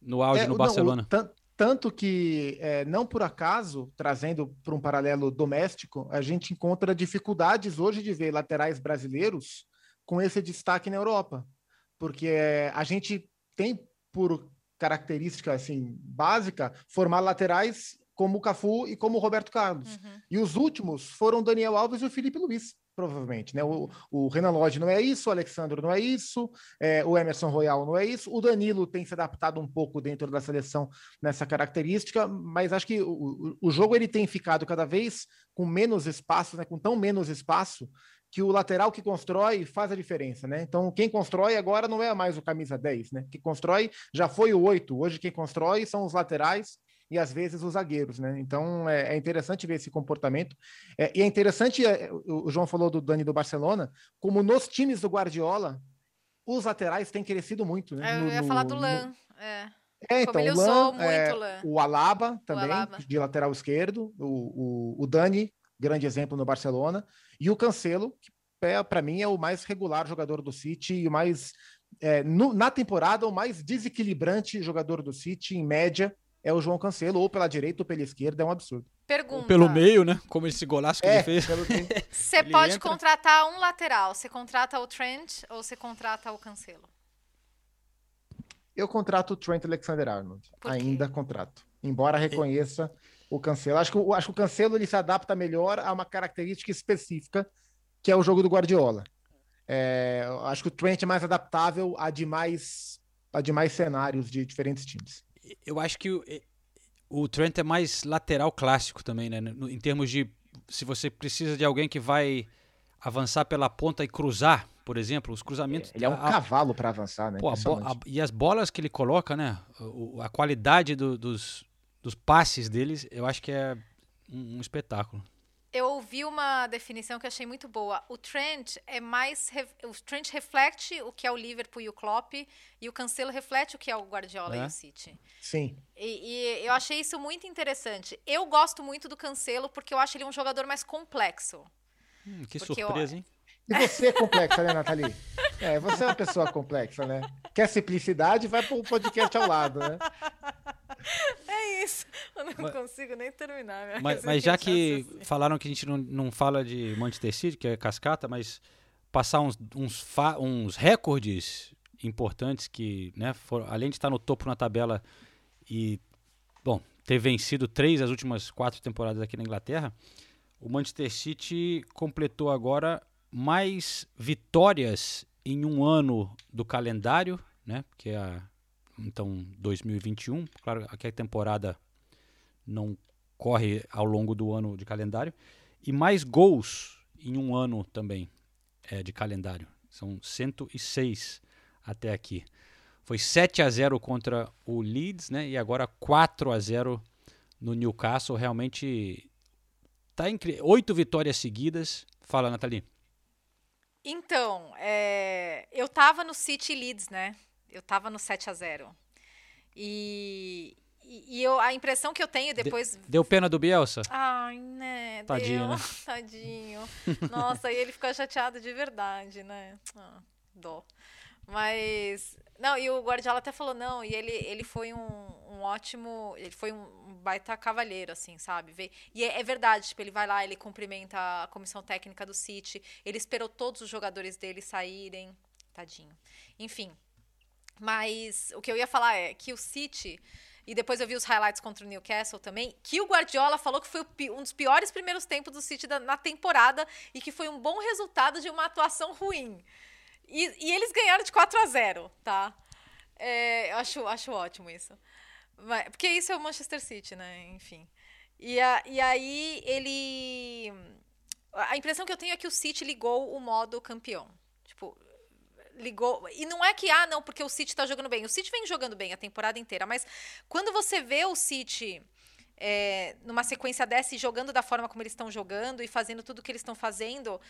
No auge é, no Barcelona. Não, tanto que, é, não por acaso, trazendo para um paralelo doméstico, a gente encontra dificuldades hoje de ver laterais brasileiros com esse destaque na Europa. Porque é, a gente tem por característica assim básica, formar laterais como o Cafu e como o Roberto Carlos. Uhum. E os últimos foram Daniel Alves e o Felipe Luiz, provavelmente. Né? O, o Renan Lodge não é isso, o Alexandre não é isso, é, o Emerson Royal não é isso. O Danilo tem se adaptado um pouco dentro da seleção nessa característica, mas acho que o, o, o jogo ele tem ficado cada vez com menos espaço, né? com tão menos espaço, que o lateral que constrói faz a diferença, né? Então, quem constrói agora não é mais o camisa 10, né? Que constrói já foi o 8. Hoje quem constrói são os laterais e às vezes os zagueiros, né? Então é, é interessante ver esse comportamento. É, e é interessante, é, o João falou do Dani do Barcelona, como nos times do Guardiola, os laterais têm crescido muito, né? Eu No- ia no- falar do no- Lan. É. é, Como então, ele o usou Lan, muito é, o Lan. o Alaba também, Alaba. de lateral esquerdo, o, o, o Dani, grande exemplo no Barcelona, e o Cancelo, que é, para mim é o mais regular jogador do City e o mais, é, no- na temporada, o mais desequilibrante jogador do City, em média, é o João Cancelo, ou pela direita ou pela esquerda, é um absurdo. Pergunta. Pelo meio, né? Como esse golaço que É, ele fez. Você pode entra- contratar um lateral. Você contrata o Trent ou você contrata o Cancelo? Eu contrato o Trent Alexander-Arnold, Por quê? ainda contrato, embora reconheça o Cancelo. Acho que, o- acho que o Cancelo ele se adapta melhor a uma característica específica, que é o jogo do Guardiola. É, acho que o Trent é mais adaptável a demais, a demais cenários de diferentes times. Eu acho que o, o Trent é mais lateral clássico também, né? No- em termos de se você precisa de alguém que vai avançar pela ponta e cruzar, por exemplo, os cruzamentos. Ele é um a- cavalo para avançar, né? Pô, a a- e as bolas que ele coloca, né? O- a qualidade do- dos, dos passes deles, eu acho que é um, um espetáculo. Eu ouvi uma definição que eu achei muito boa. O Trent é mais. re- O Trent reflete o que é o Liverpool e o Klopp, e o Cancelo reflete o que é o Guardiola e É? o City. Sim. E, e eu achei isso muito interessante. Eu gosto muito do Cancelo porque eu acho ele um jogador mais complexo. Hum, que Porque eu- surpresa, hein? E você é complexa, né, Nathalie? É, você é uma pessoa complexa, né? Quer simplicidade, vai pro podcast ao lado, né? É isso. Eu não consigo nem terminar. minha Mas, mas já que raciocínio. falaram que a gente não, não fala de Manchester City, que é cascata, mas passar uns, uns, uns recordes importantes que, né, foram, além de estar no topo na tabela e, bom, ter vencido três das últimas quatro temporadas aqui na Inglaterra, o Manchester City completou agora mais vitórias em um ano do calendário, né, que é a, então 2021, claro que a temporada não corre ao longo do ano de calendário, e mais gols em um ano também é, de calendário. São 106 até aqui. Foi 7 a 0 contra o Leeds, né? E agora 4 a 0 no Newcastle. Realmente tá incrível. Oito vitórias seguidas. Fala, Nathalie. Então, é, eu tava no City Leeds, né? Eu tava no 7 a 0 E, e, eu, a impressão que eu tenho depois. Deu pena do Bielsa? Ai, né? Tadinho, deu. né? Tadinho. Nossa, e ele ficou chateado de verdade, né? Ah, dó. Mas. Não, e o Guardiola até falou, não, e ele, ele foi um, um ótimo. Ele foi um baita cavalheiro, assim, sabe? E é, é verdade, tipo, ele vai lá, ele cumprimenta a comissão técnica do City, ele esperou todos os jogadores dele saírem. Tadinho. Enfim. Mas o que eu ia falar é que o City. E depois eu vi os highlights contra o Newcastle também, que o Guardiola falou que foi um dos piores primeiros tempos do City na temporada e que foi um bom resultado de uma atuação ruim. E, e eles ganharam de 4 a 0 tá? É, eu acho, acho ótimo isso. Mas- porque isso é o Manchester City, né? Enfim. E, a- e aí ele. A impressão que eu tenho é que o City ligou o modo campeão. Ligou. E não é que, ah, não, porque o City tá jogando bem. O City vem jogando bem a temporada inteira, mas quando você vê o City é, numa sequência dessa e jogando da forma como eles estão jogando e fazendo tudo que eles estão fazendo,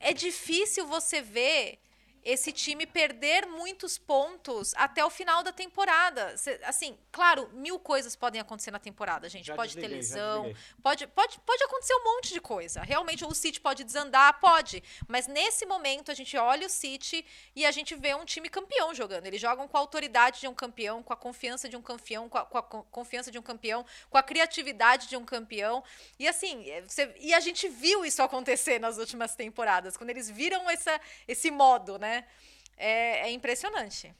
é difícil você ver esse time perder muitos pontos até o final da temporada. Cê- assim, claro, mil coisas podem acontecer na temporada, gente. Já pode ter lesão, pode, pode, pode acontecer um monte de coisa. Realmente o City pode desandar, pode. Mas nesse momento a gente olha o City e a gente vê um time campeão jogando. Eles jogam com a autoridade de um campeão, com a confiança de um campeão, com a, com a con- confiança de um campeão, com a criatividade de um campeão. E assim, é, você- e a gente viu isso acontecer nas últimas temporadas, quando eles viram essa, esse modo, né? É, é impressionante.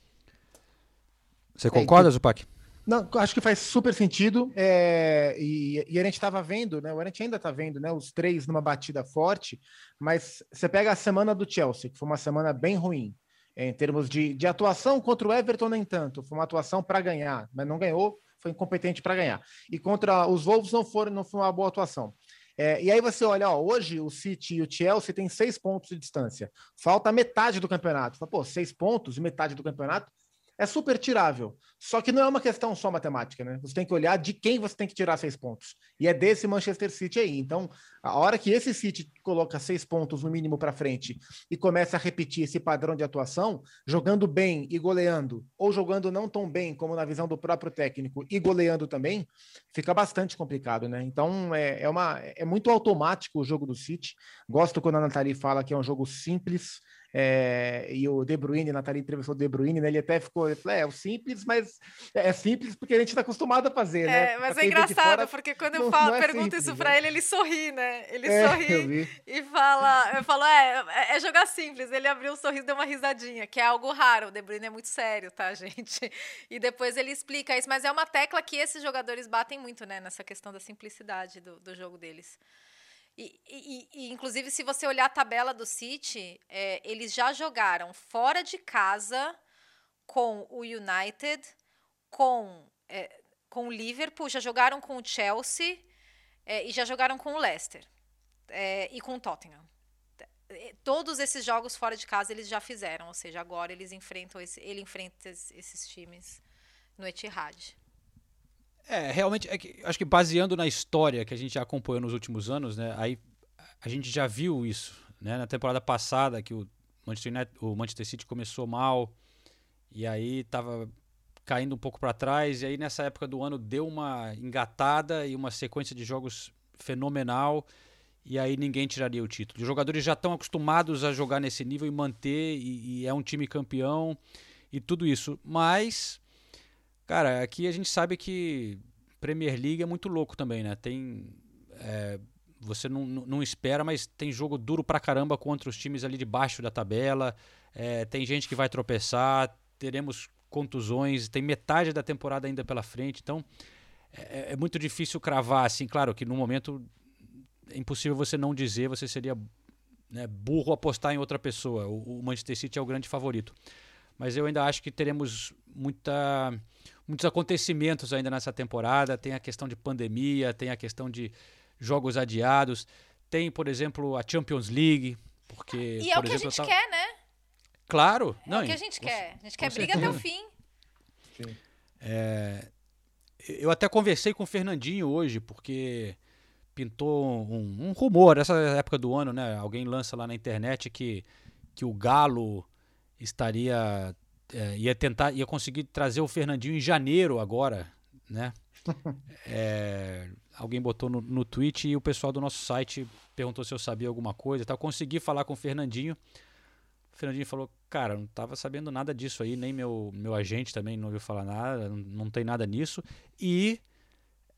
Você concorda, Zupac? Não, acho que faz super sentido. é, e, e a gente estava vendo, né? O a gente ainda está vendo, né? Os três numa batida forte, mas você pega a semana do Chelsea, que foi uma semana bem ruim. Em termos de, de atuação contra o Everton, nem tanto. Foi uma atuação para ganhar, mas não ganhou, foi incompetente para ganhar. E contra os Wolves não, foram, não foi uma boa atuação. É, e aí você olha, ó, hoje o City e o Chelsea têm seis pontos de distância. Falta metade do campeonato. Fala, Pô, seis pontos e metade do campeonato é super tirável. Só que não é uma questão só matemática, né? Você tem que olhar de quem você tem que tirar seis pontos. E é desse Manchester City aí. Então, a hora que esse City coloca seis pontos no mínimo para frente e começa a repetir esse padrão de atuação, jogando bem e goleando, ou jogando não tão bem como na visão do próprio técnico e goleando também, fica bastante complicado, né? Então, é, é, uma, é muito automático o jogo do City. Gosto quando a Nathalie fala que é um jogo simples, é, e o De Bruyne, Nathalie entrevistou o De Bruyne, né, ele até ficou, ele falou, é, é o simples, mas é simples porque a gente está acostumado a fazer, né? É, mas é engraçado, fora, porque quando eu falo, é pergunto simples, isso né? pra ele, ele sorri, né? Ele É, sorri e fala, eu falo, é, é- é jogar simples. Ele abriu um sorriso e deu uma risadinha, que é algo raro. O De Bruyne é muito sério, tá, gente? E depois ele explica isso, mas é uma tecla que esses jogadores batem muito, né, nessa questão da simplicidade do, do jogo deles. E, e- e, inclusive, se você olhar a tabela do City, é, eles já jogaram fora de casa com o United, com, é, com o Liverpool, já jogaram com o Chelsea é, e já jogaram com o Leicester é, e com o Tottenham. É, Todos esses jogos fora de casa eles já fizeram, ou seja, agora eles enfrentam esse, ele enfrenta es- esses times no Etihad. É, realmente, é que- acho que baseando na história que a gente já acompanhou nos últimos anos, né? Aí a gente já viu isso, né? Na temporada passada que o Manchester, United- o Manchester City começou mal e aí tava caindo um pouco para trás e aí nessa época do ano deu uma engatada e uma sequência de jogos fenomenal e aí ninguém tiraria o título. Os jogadores já estão acostumados a jogar nesse nível e manter e, e é um time campeão e tudo isso, mas Cara, aqui a gente sabe que Premier League é muito louco também, né? Tem. é, você não, não espera, mas tem jogo duro pra caramba contra os times ali de baixo da tabela. é, tem gente que vai tropeçar, teremos contusões, tem metade da temporada ainda pela frente. Então é, é muito difícil cravar, assim, claro que no momento é impossível você não dizer, você seria né, burro apostar em outra pessoa. O, o Manchester City é o grande favorito. Mas eu ainda acho que teremos muita, muitos acontecimentos ainda nessa temporada. Tem a questão de pandemia, tem a questão de jogos adiados, tem, por exemplo, a Champions League, porque E é por o que a exemplo, gente tava- quer, né? Claro, É não, o que a gente com- quer. A gente quer briga até o fim. É, eu até conversei com o Fernandinho hoje, porque pintou um, um rumor, essa época do ano, né? Alguém lança lá na internet que, que o Galo estaria. É, ia tentar, ia conseguir trazer o Fernandinho em janeiro agora, né? É, alguém botou no, no tweet e o pessoal do nosso site perguntou se eu sabia alguma coisa e tal. Consegui falar com o Fernandinho. O Fernandinho falou, cara, não tava sabendo nada disso aí, nem meu, meu agente também não ouviu falar nada, não, não tem nada nisso. E,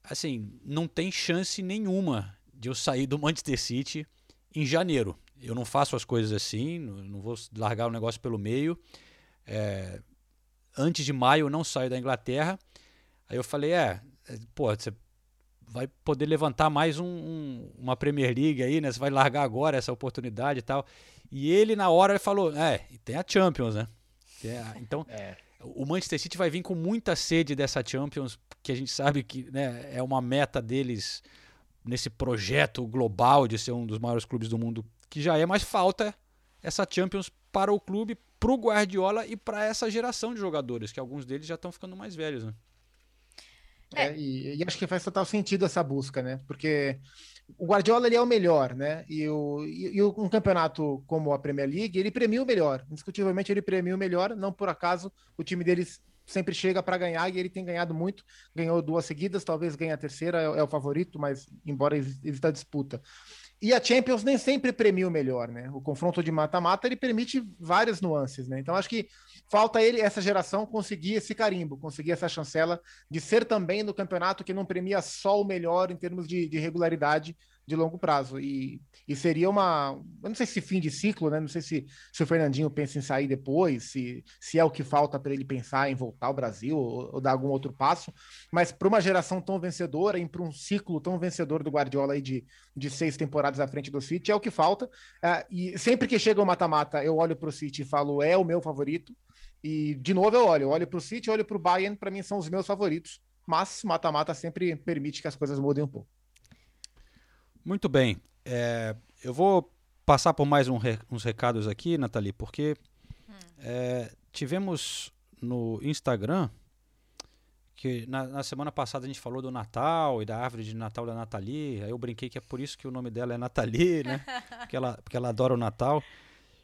assim, não tem chance nenhuma de eu sair do Manchester City em janeiro. Eu não faço as coisas assim, não vou largar o negócio pelo meio. É, antes de maio eu não saio da Inglaterra. Aí eu falei, é, é, pô, você vai poder levantar mais um- um- uma Premier League aí, né? Você vai largar agora essa oportunidade e tal. E ele, na hora, ele falou: É, e tem a Champions, né? A- então, o Manchester City vai vir com muita sede dessa Champions, que a gente sabe que né, é uma meta deles nesse projeto global de ser um dos maiores clubes do mundo, que já é, mas falta essa Champions para o clube, para o Guardiola e para essa geração de jogadores, que alguns deles já estão ficando mais velhos, né? É, e, e acho que faz total sentido essa busca, né? Porque o Guardiola ele é o melhor, né? E, o, e, e um campeonato como a Premier League, ele premia o melhor. Indiscutivelmente, ele premia o melhor. Não por acaso, o time deles sempre chega para ganhar e ele tem ganhado muito. Ganhou duas seguidas, talvez ganhe a terceira, é, é o favorito, mas embora exi- exista disputa. E a Champions nem sempre premia o melhor, né? O confronto de mata-mata ele permite várias nuances, né? Então acho que falta ele, essa geração, conseguir esse carimbo, conseguir essa chancela de ser também no campeonato que não premia só o melhor em termos de, de regularidade, de longo prazo. E, e seria uma. Eu não sei se fim de ciclo, né? Não sei se, se o Fernandinho pensa em sair depois, se, se é o que falta para ele pensar em voltar ao Brasil ou, ou dar algum outro passo. Mas para uma geração tão vencedora e para um ciclo tão vencedor do Guardiola aí de, de seis temporadas à frente do City, é o que falta. Uh, e sempre que chega o mata-mata, eu olho para o City e falo, é o meu favorito. E de novo eu olho, olho para o City, olho para o Bayern, para mim são os meus favoritos. Mas mata-mata sempre permite que as coisas mudem um pouco. Muito bem. É, eu vou passar por mais um re, uns recados aqui, Nathalie, porque hum. é, tivemos no Instagram que na, na, semana passada a gente falou do Natal e da árvore de Natal da Nathalie. Aí eu brinquei que é por isso que o nome dela é Nathalie, né? porque, ela, porque ela adora o Natal.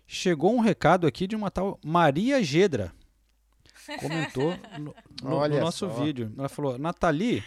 Chegou um recado aqui de uma tal Maria Gedra. Comentou no, no, no nosso só. vídeo. Ela falou: Nathalie,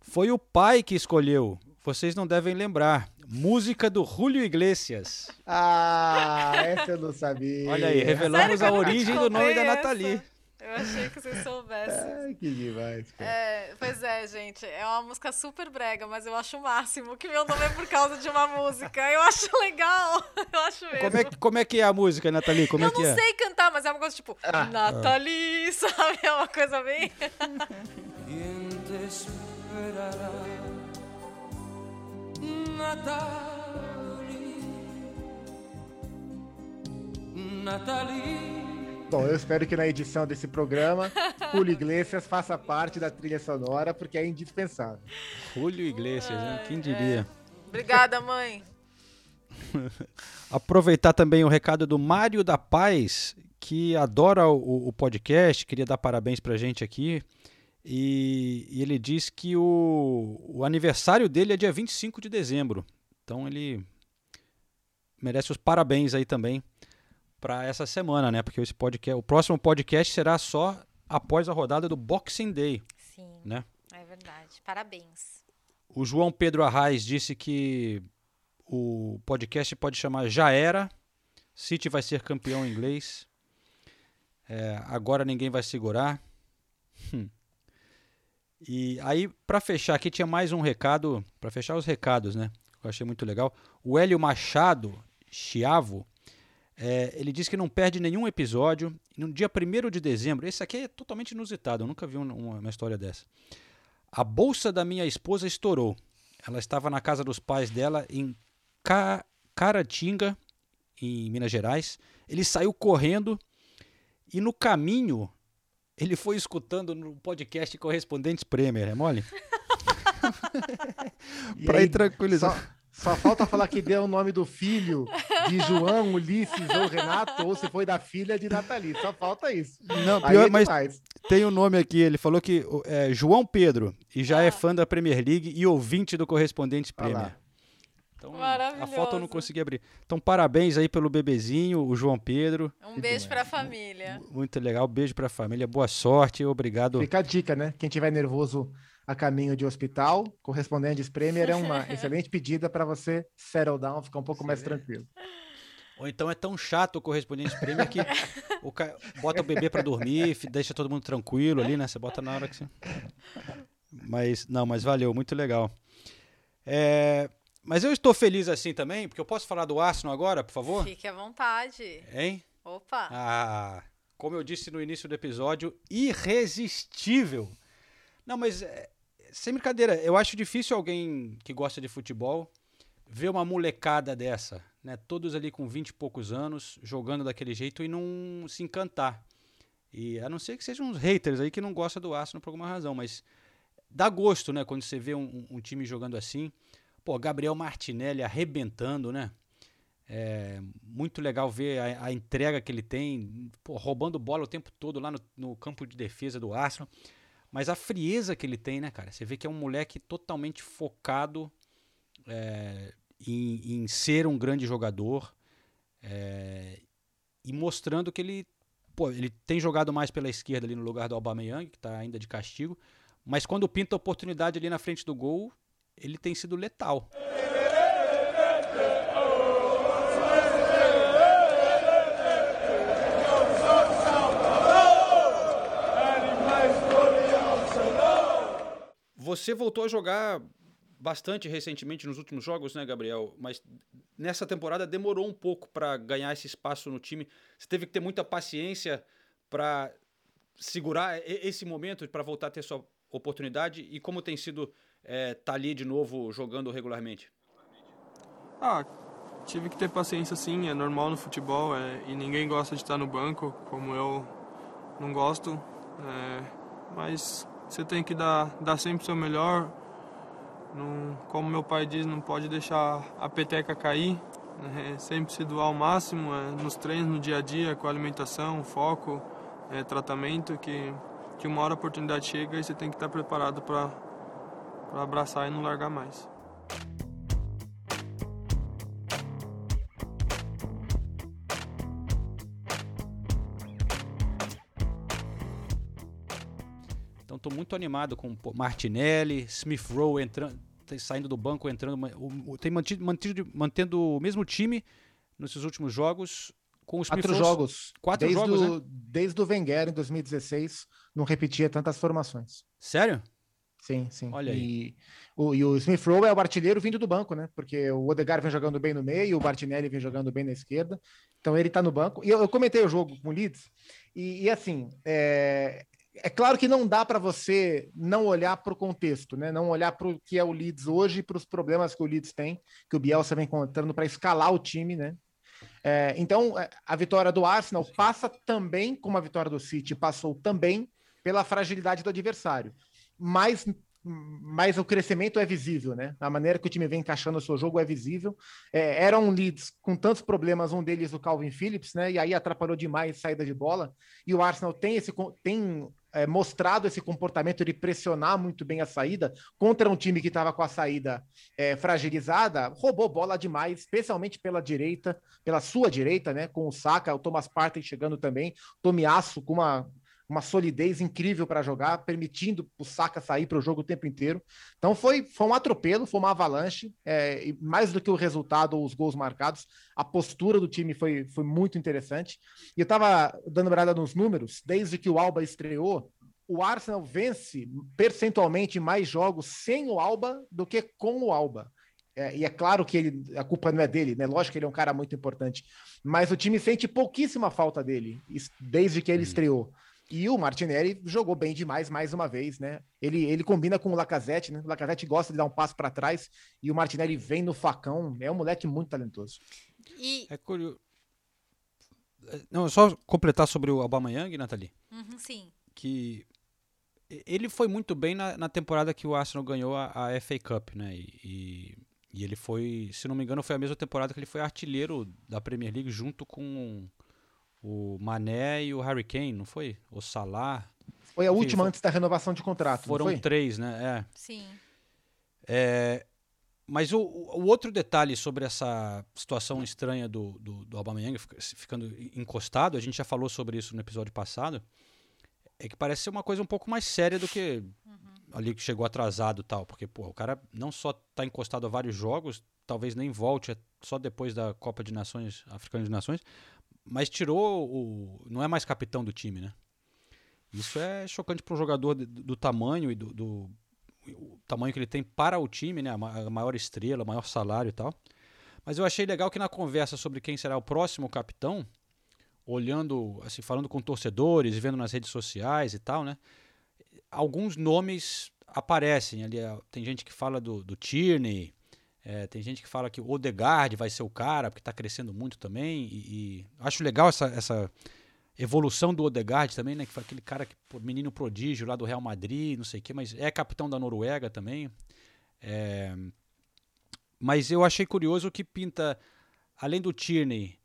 foi o pai que escolheu vocês não devem lembrar. Música do Julio Iglesias. Ah, essa eu não sabia. Olha aí, revelamos Sério, a origem do nome da Nathalie. Eu achei que vocês soubessem. Ai, que demais. É, pois é, gente. É uma música super brega, mas eu acho o máximo que meu nome é por causa de uma música. Eu acho legal. Eu acho mesmo. Como é, como é que é a música, Nathalie? Como eu é que não é? sei cantar, mas é uma coisa tipo ah. Nathalie, sabe? É uma coisa bem. Bom, eu espero que na edição desse programa, Julio Iglesias faça parte da trilha sonora, porque é indispensável. Julio Iglesias, né? Quem diria? É. Obrigada, mãe. Aproveitar também o recado do Mário da Paz, que adora o, o podcast, queria dar parabéns pra gente aqui. E, e, ele diz que o, o aniversário dele é dia 25 de dezembro. Então ele merece os parabéns aí também para essa semana, né? Porque esse podcast, o próximo podcast será só após a rodada do Boxing Day. Sim. Né? É verdade. Parabéns. O João Pedro Arraes disse que o podcast pode chamar Já Era. City vai ser campeão inglês. É, agora ninguém vai segurar. Hum. E aí, para fechar aqui, tinha mais um recado, para fechar os recados, né? Eu achei muito legal. O Hélio Machado, Chiavo, é, ele diz que não perde nenhum episódio. No dia 1 de dezembro, esse aqui é totalmente inusitado, eu nunca vi uma, uma história dessa. A bolsa da minha esposa estourou. Ela estava na casa dos pais dela em Ca Caratinga, em Minas Gerais. Ele saiu correndo e no caminho ele foi escutando no podcast Correspondentes Premier, é mole? pra ir tranquilizar. Só, só, falta falar que deu o nome do filho de João, Ulisses ou Renato, ou se foi da filha de Nathalie. Só falta isso. Não, pior, é mas tem o um nome aqui. Ele falou que é João Pedro e já é ah. é fã da Premier League e ouvinte do Correspondentes Premier. Então, a foto eu não consegui abrir. Então, parabéns aí pelo bebezinho, o João Pedro. Um beijo para a família. Muito legal, beijo para a família. Boa sorte, obrigado. Fica a dica, né? Quem tiver nervoso a caminho de hospital, correspondentes Premier é uma excelente pedida para você settle down, ficar um pouco Sim, mais tranquilo. Ou então é tão chato o correspondente Premier que o ca... bota o bebê para dormir, deixa todo mundo tranquilo ali, né? Você bota na hora que você. Mas, não, mas valeu, muito legal. É, mas eu estou feliz assim também, porque eu posso falar do Arsenal agora, por favor? Fique à vontade. Hein? Opa! Ah, como eu disse no início do episódio, irresistível. Não, mas é, sem brincadeira, eu acho difícil alguém que gosta de futebol ver uma molecada dessa, né? Todos ali com 20 e poucos anos, jogando daquele jeito e não se encantar. E a não ser que sejam uns haters aí que não gostam do Arsenal por alguma razão, mas dá gosto, né? Quando você vê um, um time jogando assim. Pô, Gabriel Martinelli arrebentando, né? É muito legal ver a, a entrega que ele tem, pô, roubando bola o tempo todo lá no, no, campo de defesa do Arsenal. Mas a frieza que ele tem, né, cara? Você vê que é um moleque totalmente focado é, em, em, ser um grande jogador é, e mostrando que ele, pô, ele tem jogado mais pela esquerda ali no lugar do Aubameyang, que está ainda de castigo. Mas quando pinta a oportunidade ali na frente do gol, ele tem sido letal. Você voltou a jogar bastante recentemente nos últimos jogos, né, Gabriel? Mas nessa temporada demorou um pouco para ganhar esse espaço no time. Você teve que ter muita paciência para segurar esse momento para voltar a ter sua oportunidade e como tem sido é, tá ali de novo jogando regularmente? Ah, tive que ter paciência sim, é normal no futebol é, e ninguém gosta de estar no banco, como eu não gosto, é, mas você tem que dar, dar sempre o seu melhor. Não, como meu pai diz, não pode deixar a peteca cair, né, sempre se doar ao máximo é, nos treinos, no dia a dia, com alimentação, foco, é, tratamento, que, que uma hora a oportunidade chega e você tem que estar preparado para abraçar e não largar mais. Então estou muito animado com Martinelli, Smith Rowe entrando, saindo do banco, entrando, tem mantido, mantido, mantendo o mesmo time nesses últimos jogos. Com os quatro jogos. Quatro desde jogos, o, né? Desde o Wenger em 2016 não repetia tantas formações. Sério? Sim, sim. Olha aí. O, e o Smith Rowe é o artilheiro vindo do banco, né? Porque o Odegaard vem jogando bem no meio, o Martinelli vem jogando bem na esquerda. Então ele tá no banco. E eu, eu comentei o jogo com o Leeds. E, e assim, é, é claro que não dá para você não olhar para o contexto, né? Não olhar para o que é o Leeds hoje e para os problemas que o Leeds tem, que o Bielsa vem encontrando para escalar o time, né? É, então, é, a vitória do Arsenal passa também, como a vitória do City passou também, pela fragilidade do adversário mais mas o crescimento é visível, né? A maneira que o time vem encaixando o seu jogo é visível. É, eram leads com tantos problemas, um deles o Calvin Phillips, né? E aí atrapalhou demais a saída de bola. E o Arsenal tem esse tem é, mostrado esse comportamento de pressionar muito bem a saída contra um time que estava com a saída é, fragilizada, roubou bola demais, especialmente pela direita, pela sua direita, né? Com o Saka, o Thomas Partey chegando também, Tomiasso com uma uma solidez incrível para jogar, permitindo o Saka sair para o jogo o tempo inteiro. Então foi, foi um atropelo, foi uma avalanche, é, e mais do que o resultado ou os gols marcados, a postura do time foi, foi muito interessante. E eu estava dando uma olhada nos números, desde que o Alba estreou, o Arsenal vence percentualmente mais jogos sem o Alba do que com o Alba. É, e é claro que ele, a culpa não é dele, né? Lógico que ele é um cara muito importante, mas o time sente pouquíssima falta dele desde que ele uhum. estreou. E o Martinelli jogou bem demais mais uma vez, né? Ele, ele combina com o Lacazette, né? O Lacazette gosta de dar um passo para trás e o Martinelli vem no facão. É um moleque muito talentoso. E... É curioso. Não, só completar sobre o Aubameyang, Nathalie. Uhum, sim. Que ele foi muito bem na, na temporada que o Arsenal ganhou a, a FA Cup, né? E, e, e, ele foi, se não me engano, foi a mesma temporada que ele foi artilheiro da Premier League junto com o Mané e o Harry Kane, não foi? O Salah. Foi a Enfim, última foi... antes da renovação de contrato. Foram três, né? É. Sim. É, mas o, o, outro detalhe sobre essa situação estranha do, do, do Aubameyang ficando encostado, a gente já falou sobre isso no episódio passado, é que parece ser uma coisa um pouco mais séria do que uhum. ali que chegou atrasado tal, porque pô, o cara não só está encostado a vários jogos, talvez nem volte é só depois da Copa de Nações, Africana de Nações, mas tirou o. Não é mais capitão do time, né? Isso é chocante para um jogador do, do, tamanho e do, do tamanho que ele tem para o time, né? A maior estrela, maior salário e tal. Mas eu achei legal que na conversa sobre quem será o próximo capitão, olhando, assim, falando com torcedores, vendo nas redes sociais e tal, né? Alguns nomes aparecem ali. Tem gente que fala do, do Tierney, é, tem gente que fala que o Odegaard vai ser o cara, porque está crescendo muito também. E, e, acho legal essa, essa evolução do Odegaard também, né? Que foi aquele cara que, menino prodígio lá do Real Madrid, não sei o quê, mas é capitão da Noruega também. É, mas eu achei curioso que pinta, além do Tierney,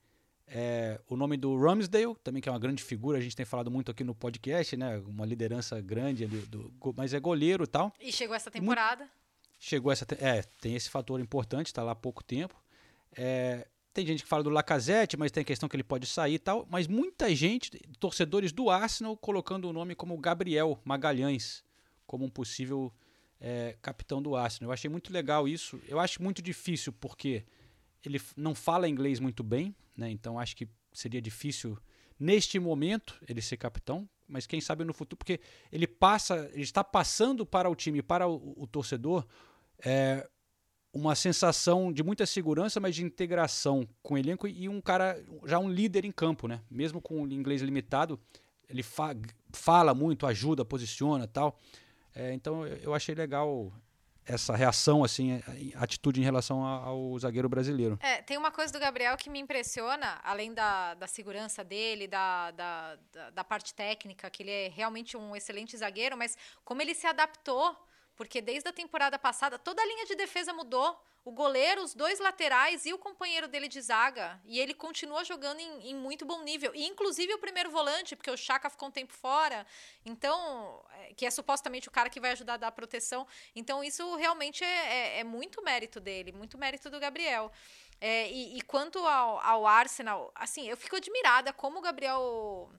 é, o nome do Ramsdale, também que é uma grande figura, a gente tem falado muito aqui no podcast, né? Uma liderança grande, do, do mas é goleiro e tal. E chegou essa temporada. Muito, chegou essa. É, tem esse fator importante, está lá há pouco tempo. É, tem gente que fala do Lacazette, mas tem a questão que ele pode sair e tal. Mas muita gente, torcedores do Arsenal, colocando o nome como Gabriel Magalhães, como um possível é, capitão do Arsenal. Eu achei muito legal isso. Eu acho muito difícil, porque ele não fala inglês muito bem, né? Então acho que seria difícil, neste momento, ele ser capitão mas quem sabe no futuro, porque ele passa, ele está passando para o time, para o, o torcedor, é, uma sensação de muita segurança, mas de integração com o elenco e um cara, já um líder em campo, né? Mesmo com o inglês limitado, ele fa fala muito, ajuda, posiciona tal. É, então eu achei legal essa reação, assim, atitude em relação ao zagueiro brasileiro. É, tem uma coisa do Gabriel que me impressiona, além da, da segurança dele, da, da, da, parte técnica, que ele é realmente um excelente zagueiro, mas como ele se adaptou porque desde a temporada passada toda a linha de defesa mudou. O goleiro, os dois laterais e o companheiro dele de zaga. E ele continua jogando em, em muito bom nível. E inclusive o primeiro volante, porque o Chaka ficou um tempo fora. Então, é, que é supostamente o cara que vai ajudar a dar proteção. Então, isso realmente é, é, é muito mérito dele, muito mérito do Gabriel. É, e, e, quanto ao, ao Arsenal, assim, eu fico admirada como o Gabriel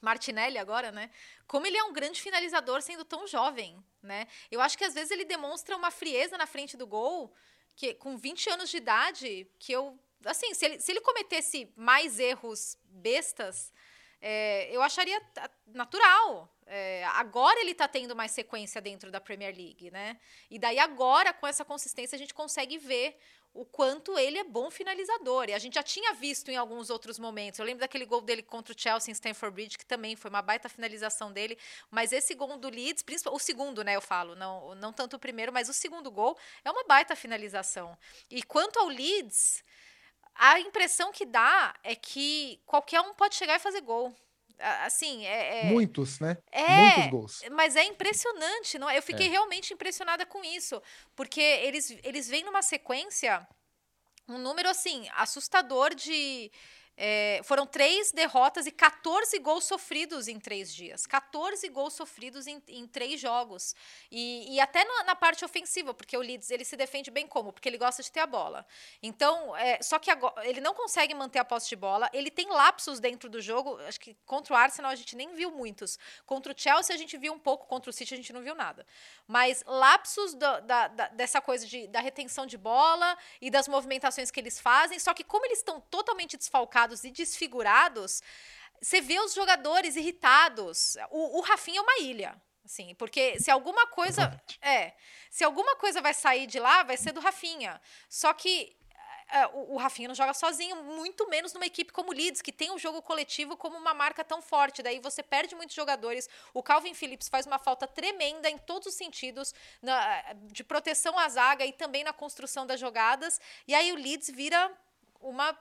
Martinelli agora, né? Como ele é um grande finalizador sendo tão jovem, né? Eu acho que às vezes ele demonstra uma frieza na frente do gol, que com 20 anos de idade, que eu assim, se ele, se ele cometesse mais erros bestas, é, eu acharia natural. É, agora ele está tendo mais sequência dentro da Premier League, né? E daí agora, com essa consistência, a gente consegue ver o quanto ele é bom finalizador. E a gente já tinha visto em alguns outros momentos. Eu lembro daquele gol dele contra o Chelsea em Stamford Bridge, que também foi uma baita finalização dele. Mas esse gol do Leeds, o segundo, né, eu falo, não, não tanto o primeiro, mas o segundo gol é uma baita finalização. E quanto ao Leeds, a impressão que dá é que qualquer um pode chegar e fazer gol assim, é, é, muitos, né? É, muitos gols. Mas é impressionante, não? É? Eu fiquei é. realmente impressionada com isso, porque eles eles vêm numa sequência um número assim assustador de é, foram três derrotas e 14 gols sofridos em três dias. 14 gols sofridos em, em três jogos. E, e até na, na, parte ofensiva, porque o Leeds ele se defende bem como? Porque ele gosta de ter a bola. Então, é, só que agora, ele não consegue manter a posse de bola. Ele tem lapsos dentro do jogo. Acho que contra o Arsenal a gente nem viu muitos. Contra o Chelsea a gente viu um pouco. Contra o City a gente não viu nada. Mas lapsos do, da, da, dessa coisa de, da retenção de bola e das movimentações que eles fazem. Só que como eles estão totalmente desfalcados e desfigurados, você vê os jogadores irritados. O, o Rafinha é uma ilha. Assim, porque se alguma coisa. É. Se alguma coisa vai sair de lá, vai ser do Rafinha. Só que é, o, o Rafinha não joga sozinho, muito menos numa equipe como o Leeds, que tem o um jogo coletivo como uma marca tão forte. Daí você perde muitos jogadores. O Calvin Phillips faz uma falta tremenda em todos os sentidos, na, de proteção à zaga e também na construção das jogadas. E aí o Leeds vira uma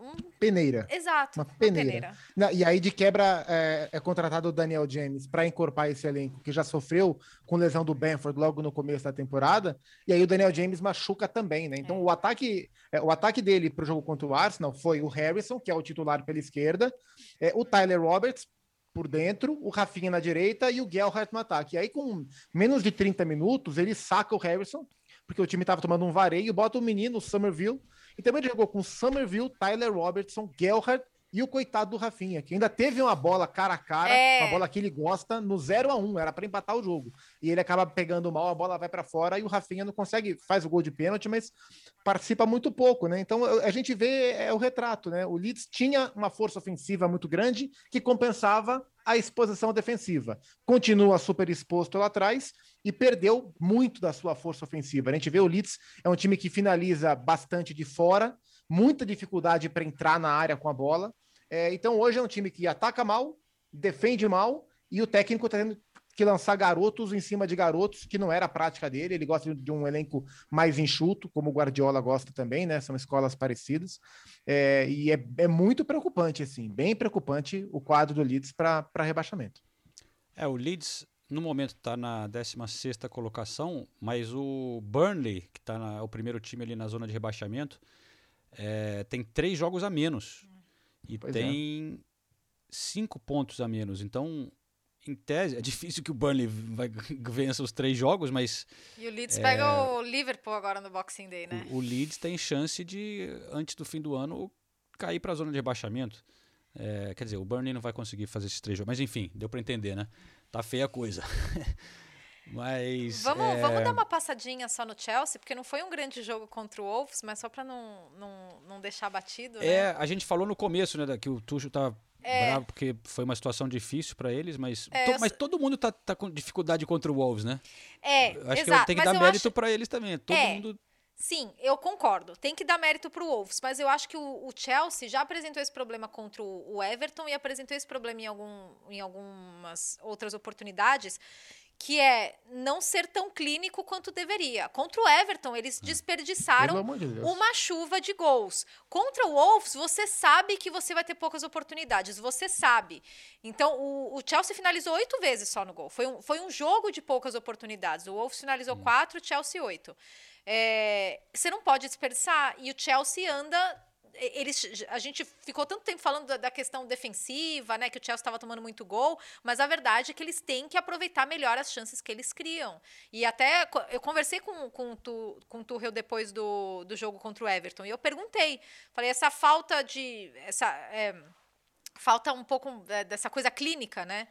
um... Peneira. Exato. Uma peneira. Peneira. e aí, de quebra, é, é contratado o Daniel James para encorpar esse elenco que já sofreu com lesão do Benford logo no começo da temporada. E aí o Daniel James machuca também, né? Então é. o ataque, é, o ataque dele para o jogo contra o Arsenal foi o Harrison, que é o titular pela esquerda, é, o Tyler Roberts por dentro, o Rafinha na direita e o Gelhardt no ataque. E aí, com menos de 30 minutos, ele saca o Harrison, porque o time estava tomando um vareio, bota o menino, o Somerville, e também jogou com Somerville, Tyler Robertson, Gelhardt e o coitado do Rafinha, que ainda teve uma bola cara a cara, é... uma bola que ele gosta, no 0 a 1 era para empatar o jogo. E ele acaba pegando mal, a bola vai para fora e o Rafinha não consegue, faz o gol de pênalti, mas participa muito pouco, né? Então a gente vê é o retrato, né? O Leeds tinha uma força ofensiva muito grande que compensava a exposição defensiva. Continua super exposto lá atrás e perdeu muito da sua força ofensiva. A gente vê o Leeds é um time que finaliza bastante de fora, muita dificuldade para entrar na área com a bola. É, então hoje é um time que ataca mal, defende mal e o técnico está tendo que lançar garotos em cima de garotos, que não era a prática dele. Ele gosta de um elenco mais enxuto, como o Guardiola gosta também, né? São escolas parecidas. É, e é, é, muito preocupante, assim, bem preocupante o quadro do Leeds para rebaixamento. É, o Leeds no momento está na 16 colocação, mas o Burnley, que está o primeiro time ali na zona de rebaixamento, é, tem três jogos a menos. E pois é. tem é. cinco pontos a menos. Então, em tese, é difícil que o Burnley vai, vença os três jogos, mas. E o Leeds é, pega o Liverpool agora no Boxing Day, né? O, o, Leeds tem chance de, antes do fim do ano, cair para a zona de rebaixamento. É, quer dizer, o Burnley não vai conseguir fazer esses três jogos, mas enfim, deu para entender, né? Tá feia a coisa. Mas. Vamos, é... vamos dar uma passadinha só no Chelsea, porque não foi um grande jogo contra o Wolves, mas só para não, não, não deixar batido. É, né? a gente falou no começo, né, que o Tuchel tá É. bravo porque foi uma situação difícil para eles, mas, É, to- eu mas todo mundo tá, tá com dificuldade contra o Wolves, né? É, Eu acho exato. que tem que dar mérito acho- para eles também. Todo É. mundo Sim, eu concordo. Tem que dar mérito pro Wolves, mas eu acho que o, o Chelsea já apresentou esse problema contra o, o Everton e apresentou esse problema em, algum, em algumas outras oportunidades, que é não ser tão clínico quanto deveria. Contra o Everton, eles desperdiçaram Pelo amor de uma chuva de gols. Contra o Wolves, você sabe que você vai ter poucas oportunidades, você sabe. Então, o, o Chelsea finalizou oito vezes só no gol. Foi um, foi um jogo de poucas oportunidades. O Wolves finalizou quatro, o Chelsea oito. É, você não pode desperdiçar. E o Chelsea anda. Eles, a gente ficou tanto tempo falando da, da questão defensiva, né? Que o Chelsea estava tomando muito gol, mas a verdade é que eles têm que aproveitar melhor as chances que eles criam. E até eu conversei com, com, Tu- com o Tuchel depois do, do jogo contra o Everton e eu perguntei, falei, essa falta de. Essa, é, falta um pouco é, dessa coisa clínica, né?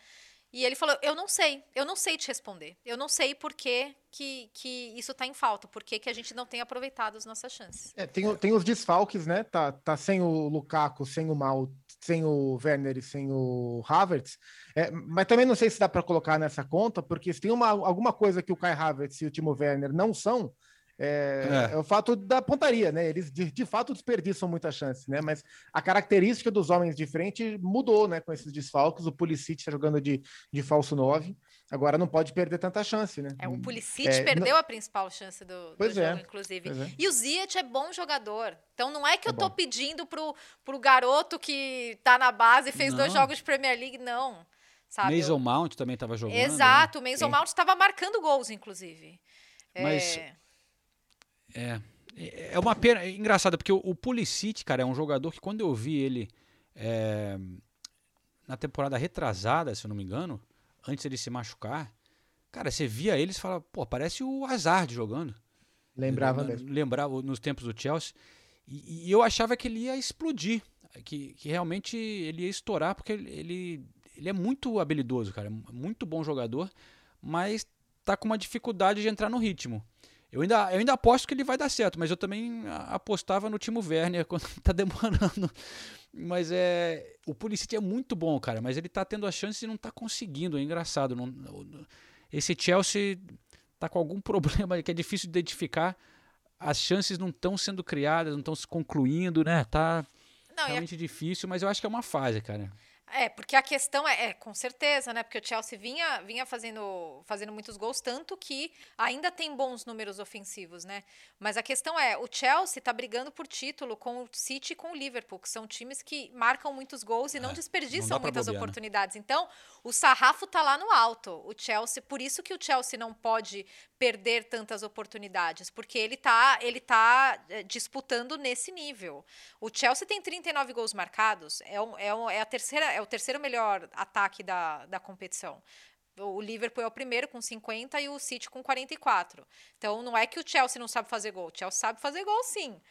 E ele falou: Eu não sei, eu não sei te responder. Eu não sei por que, que, que isso está em falta, por que, que a gente não tem aproveitado as nossas chances. É, tem, tem os desfalques, né? Tá, tá sem o Lukaku, sem o Mal, sem o Werner e sem o Havertz. É, mas também não sei se dá para colocar nessa conta, porque se tem uma, alguma coisa que o Kai Havertz e o Timo Werner não são, é, É. é o fato da pontaria, né? Eles de, de fato desperdiçam muita chance, né? Mas a característica dos homens de frente mudou, né? Com esses desfalques. O Pulisic está jogando de, de falso 9. Agora não pode perder tanta chance, né? É, o Pulisic É, perdeu não- a principal chance do, do Pois é, jogo, inclusive. pois é. E o Ziyech é bom jogador. Então não é que É eu tô bom. pedindo pro, pro garoto que tá na base e fez dois Não. jogos de Premier League, não. Sabe? Mason Mount também estava jogando. né? Exato, o Mason. Mount estava marcando gols, inclusive. Mas- É, É. É é uma pena. É engraçado, porque o, o Pulisic, cara, é um jogador que quando eu vi ele é, na temporada retrasada, se eu não me engano, antes dele se machucar, cara, você via ele e fala, pô, parece o Hazard jogando. Lembrava mesmo. Lembrava nos tempos do Chelsea. E, e eu achava que ele ia explodir, que, que realmente ele ia estourar, porque ele, ele, ele é muito habilidoso, cara, muito bom jogador, mas tá com uma dificuldade de entrar no ritmo. Eu ainda, eu ainda aposto que ele vai dar certo, mas eu também apostava no Timo Werner quando tá demorando. Mas é. O Pulisic é muito bom, cara, mas ele tá tendo a chance e não tá conseguindo. É engraçado. Não, esse Chelsea tá com algum problema que é difícil de identificar. As chances não estão sendo criadas, não estão se concluindo, né? Tá Não, realmente difícil, mas eu acho que é uma fase, cara. É, porque a questão é, é, com certeza, né? Porque o Chelsea vinha, vinha fazendo, fazendo muitos gols, tanto que ainda tem bons números ofensivos, né? Mas a questão é, o Chelsea tá brigando por título com o City e com o Liverpool, que são times que marcam muitos gols e não É, não desperdiçam pra muitas bobear, né? oportunidades. Então, o sarrafo tá lá no alto. O Chelsea, por isso que o Chelsea não pode perder tantas oportunidades, porque ele tá, ele tá eh, disputando nesse nível. O Chelsea tem 39 gols marcados, é, um, é, um, é, a terceira, é o terceiro melhor ataque da, da competição. O Liverpool é o primeiro com 50 e o City com 44. Então não é que o Chelsea não sabe fazer gol, o Chelsea sabe fazer gol sim.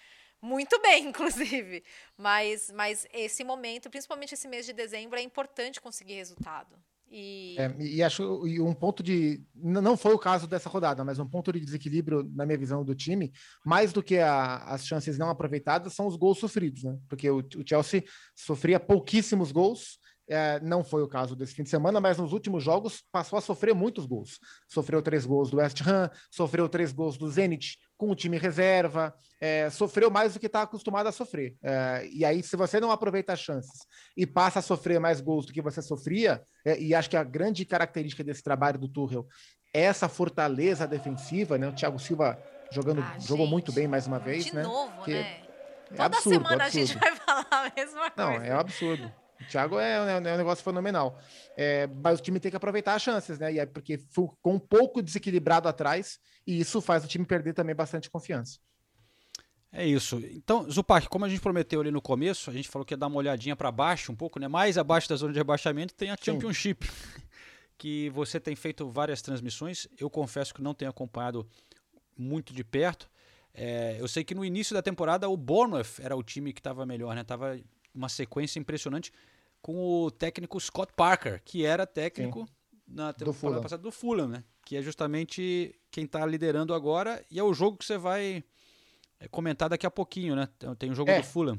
Muito bem, inclusive. Mas, mas esse momento, principalmente esse mês de dezembro, é importante conseguir resultado. E É, e acho e um ponto de. Não foi o caso dessa rodada, mas um ponto de desequilíbrio, na minha visão, do time, mais do que a- as chances não aproveitadas, são os gols sofridos, né? Porque o, o Chelsea sofria pouquíssimos gols. é, não foi o caso desse fim de semana, mas nos últimos jogos passou a sofrer muitos gols. Sofreu três gols do West Ham, sofreu três gols do Zenit com o time reserva, é, sofreu mais do que está acostumado a sofrer. É, e aí, se você não aproveita as chances e passa a sofrer mais gols do que você sofria, é, e acho que a grande característica desse trabalho do Tuchel é essa fortaleza defensiva, né? O Thiago Silva jogando, Ah, jogou gente, muito bem mais uma vez, de né? novo, Que né? é Toda absurdo, semana a gente absurdo. vai falar a mesma coisa. Não, é um absurdo. O Thiago é, é um negócio fenomenal. É, mas o time tem que aproveitar as chances, né? E é porque ficou um pouco desequilibrado atrás, e isso faz o time perder também bastante confiança. É isso. Então, Zupac, como a gente prometeu ali no começo, a gente falou que ia dar uma olhadinha para baixo, um pouco, né? Mais abaixo da zona de rebaixamento tem a Sim. Championship, que você tem feito várias transmissões. Eu confesso que não tenho acompanhado muito de perto. É, eu sei que no início da temporada o Bournemouth era o time que estava melhor, né? Tava uma sequência impressionante com o técnico Scott Parker, que era técnico na temporada passada do Fulham, né? Que é justamente quem está liderando agora e é o jogo que você vai é, comentar daqui a pouquinho, né? Tem- o jogo É. do Fulham.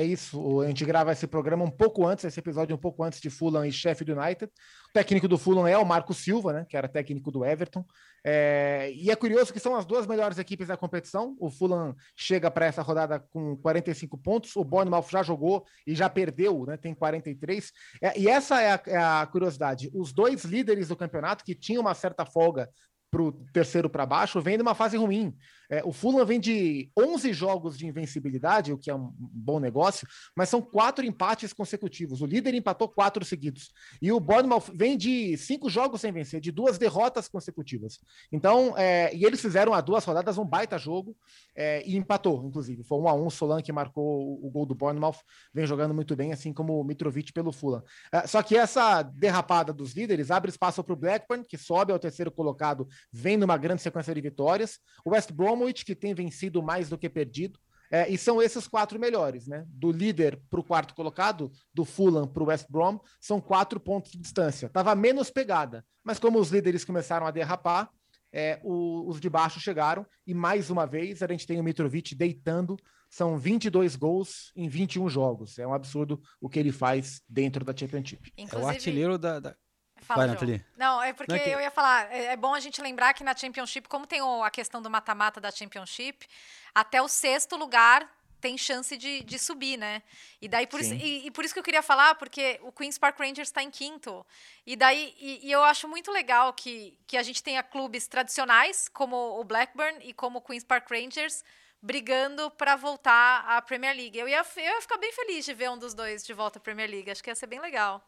É isso, a gente grava esse programa um pouco antes, esse episódio um pouco antes de Fulham e Sheffield United. O técnico do Fulham é o Marco Silva, né, que era técnico do Everton. É, e é curioso que são as duas melhores equipes da competição. O Fulham chega para essa rodada com 45 pontos, o Bournemouth já jogou e já perdeu, né, tem 43. É, e essa é a, é a curiosidade. Os dois líderes do campeonato, que tinham uma certa folga para o terceiro para baixo, vem numa fase ruim. É, o Fulham vem de 11 jogos de invencibilidade, o que é um bom negócio, mas são quatro empates consecutivos. O líder empatou quatro seguidos. E o Bournemouth vem de cinco jogos sem vencer, de duas derrotas consecutivas. Então, é, e eles fizeram a duas rodadas um baita jogo é, e empatou, inclusive. Foi um a um, Solan que marcou o gol do Bournemouth, vem jogando muito bem, assim como o Mitrovic pelo Fulham. É, só que essa derrapada dos líderes abre espaço para o Blackburn, que sobe ao terceiro colocado, vem numa grande sequência de vitórias. O West Brom Bromwich, que tem vencido mais do que perdido. É, e são esses quatro melhores, né? Do líder para o quarto colocado, do Fulham para o West Brom, são quatro pontos de distância. Tava menos pegada, mas como os líderes começaram a derrapar, é, o, os de baixo chegaram e mais uma vez a gente tem o Mitrovic deitando. São 22 gols em 21 jogos. É um absurdo o que ele faz dentro da Championship. Inclusive... É o artilheiro da, da... Fala, Vai, Nathalie. Não, é porque não é que... eu ia falar, é, é bom a gente lembrar que na Championship, como tem o, a questão do mata-mata da Championship, até o sexto lugar tem chance de, de subir, né? E daí por isso, e, e, por isso que eu queria falar, porque o Queens Park Rangers está em quinto. E daí e, e, eu acho muito legal que, que a gente tenha clubes tradicionais como o Blackburn e como o Queens Park Rangers brigando para voltar à Premier League. Eu ia, eu ia ficar bem feliz de ver um dos dois de volta à Premier League. Acho que ia ser bem legal.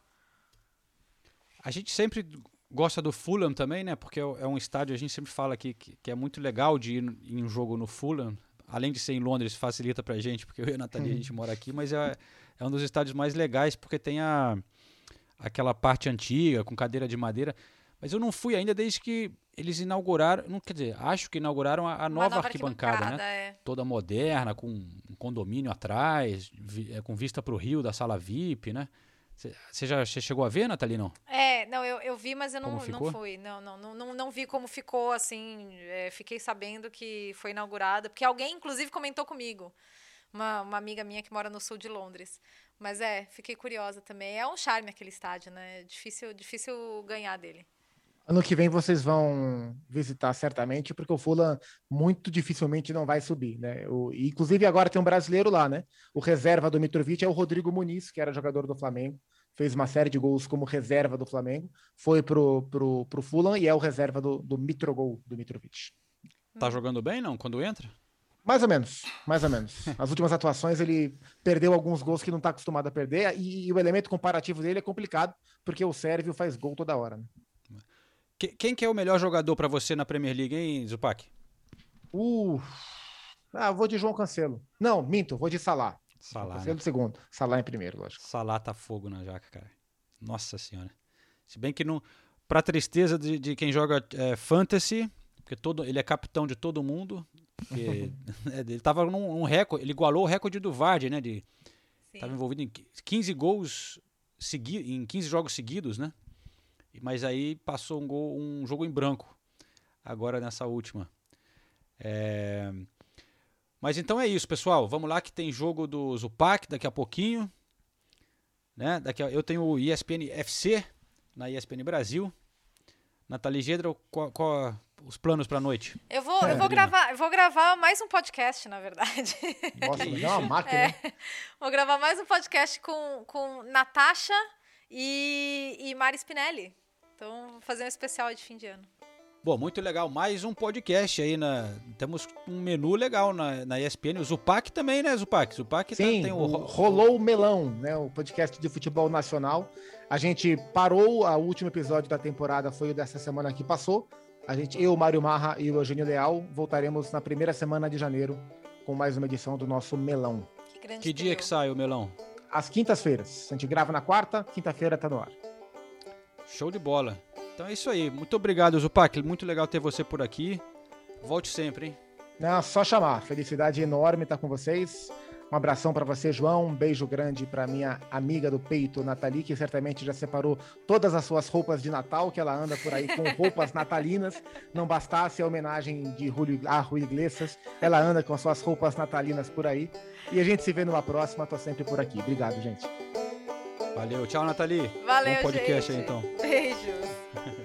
A gente sempre gosta do Fulham também, né? Porque é, é um estádio, a gente sempre fala aqui que, que é muito legal de ir em um jogo no Fulham. Além de ser em Londres, facilita pra gente, porque eu e a Nathalie, a gente mora aqui, mas é, é um dos estádios mais legais, porque tem a, aquela parte antiga, com cadeira de madeira. Mas eu não fui ainda desde que eles inauguraram, não quer dizer, acho que inauguraram a, a nova, nova, arquibancada, arquibancada né? É. Toda moderna, com um condomínio atrás, vi, é, com vista para o rio da sala VIP, né? Você já chegou a ver, Nathalie, não? É, não, eu, eu vi, mas eu não, não fui. Não, não, não, não, vi como ficou, assim. É, fiquei sabendo que foi inaugurada, porque alguém, inclusive, comentou comigo. Uma, uma amiga minha que mora no sul de Londres. Mas é, fiquei curiosa também. É um charme aquele estádio, né? Difícil, difícil ganhar dele. Ano que vem vocês vão visitar certamente, porque o Fulham muito dificilmente não vai subir, né? O, inclusive agora tem um brasileiro lá, né? O reserva do Mitrovic é o Rodrigo Muniz, que era jogador do Flamengo, fez uma série de gols como reserva do Flamengo, foi pro, pro, pro Fulham e é o reserva do, do Mitrogol do Mitrovic. Tá jogando bem, não? Quando entra? Mais ou menos, mais ou menos. As últimas atuações ele perdeu alguns gols que não está acostumado a perder e, e, o elemento comparativo dele é complicado porque o Sérvio faz gol toda hora. Né? Quem que é o melhor jogador para você na Premier League, hein, Zupac? Uh, ah, vou de João Cancelo. Não, minto, vou de Salah. Salah. Cancelo né? segundo. Salah em primeiro, lógico. Salah tá fogo na jaca, cara. Nossa senhora. Se bem que não. Pra tristeza de, de quem joga é, fantasy, porque todo, ele é capitão de todo mundo. é, ele tava num, num, recorde, ele igualou o recorde do Vardy, né? De, Sim. tava envolvido em 15 gols segui, em 15 jogos seguidos, né? Mas aí passou um, gol, um jogo em branco, agora nessa última. É... Mas então é isso, pessoal. Vamos lá que tem jogo do Zupac daqui a pouquinho. Né? Daqui a... Eu tenho o ESPN FC na ESPN Brasil. Nathalie Gedra, qual, qual os planos para a noite? Eu vou, é, eu vou gravar, eu vou gravar mais um podcast, na verdade. Nossa, é uma máquina. É, vou gravar mais um podcast com, com Natasha e, e Mari Spinelli. Então, vou fazer um especial de fim de ano. Bom, muito legal. Mais um podcast aí na. Temos um menu legal na, na ESPN. O Zupac também, né, Zupac? Zupac tá- Sim, tá, tem o... Rolou o Melão, né? O podcast de futebol nacional. A gente parou, o último episódio da temporada foi o dessa semana que passou. A gente, eu, Mário Marra e o Eugênio Leal, voltaremos na primeira semana de janeiro com mais uma edição do nosso Melão. Que, que dia que sai o Melão? Às quintas-feiras. A gente grava na quarta, quinta-feira tá no ar. Show de bola. Então é isso aí. Muito obrigado, Zupac. Muito legal ter você por aqui. Volte sempre, hein? Não, só chamar. Felicidade enorme estar com vocês. Um abração para você, João. Um beijo grande para minha amiga do peito, Nathalie, que certamente já separou todas as suas roupas de Natal, que ela anda por aí com roupas natalinas. Não bastasse a homenagem de Julio, a Rui Iglesias, ela anda com suas roupas natalinas por aí. E a gente se vê numa próxima. Tô sempre por aqui. Obrigado, gente. Valeu, tchau, Nathalie. Valeu, Bom podcast gente. aí então. Beijos.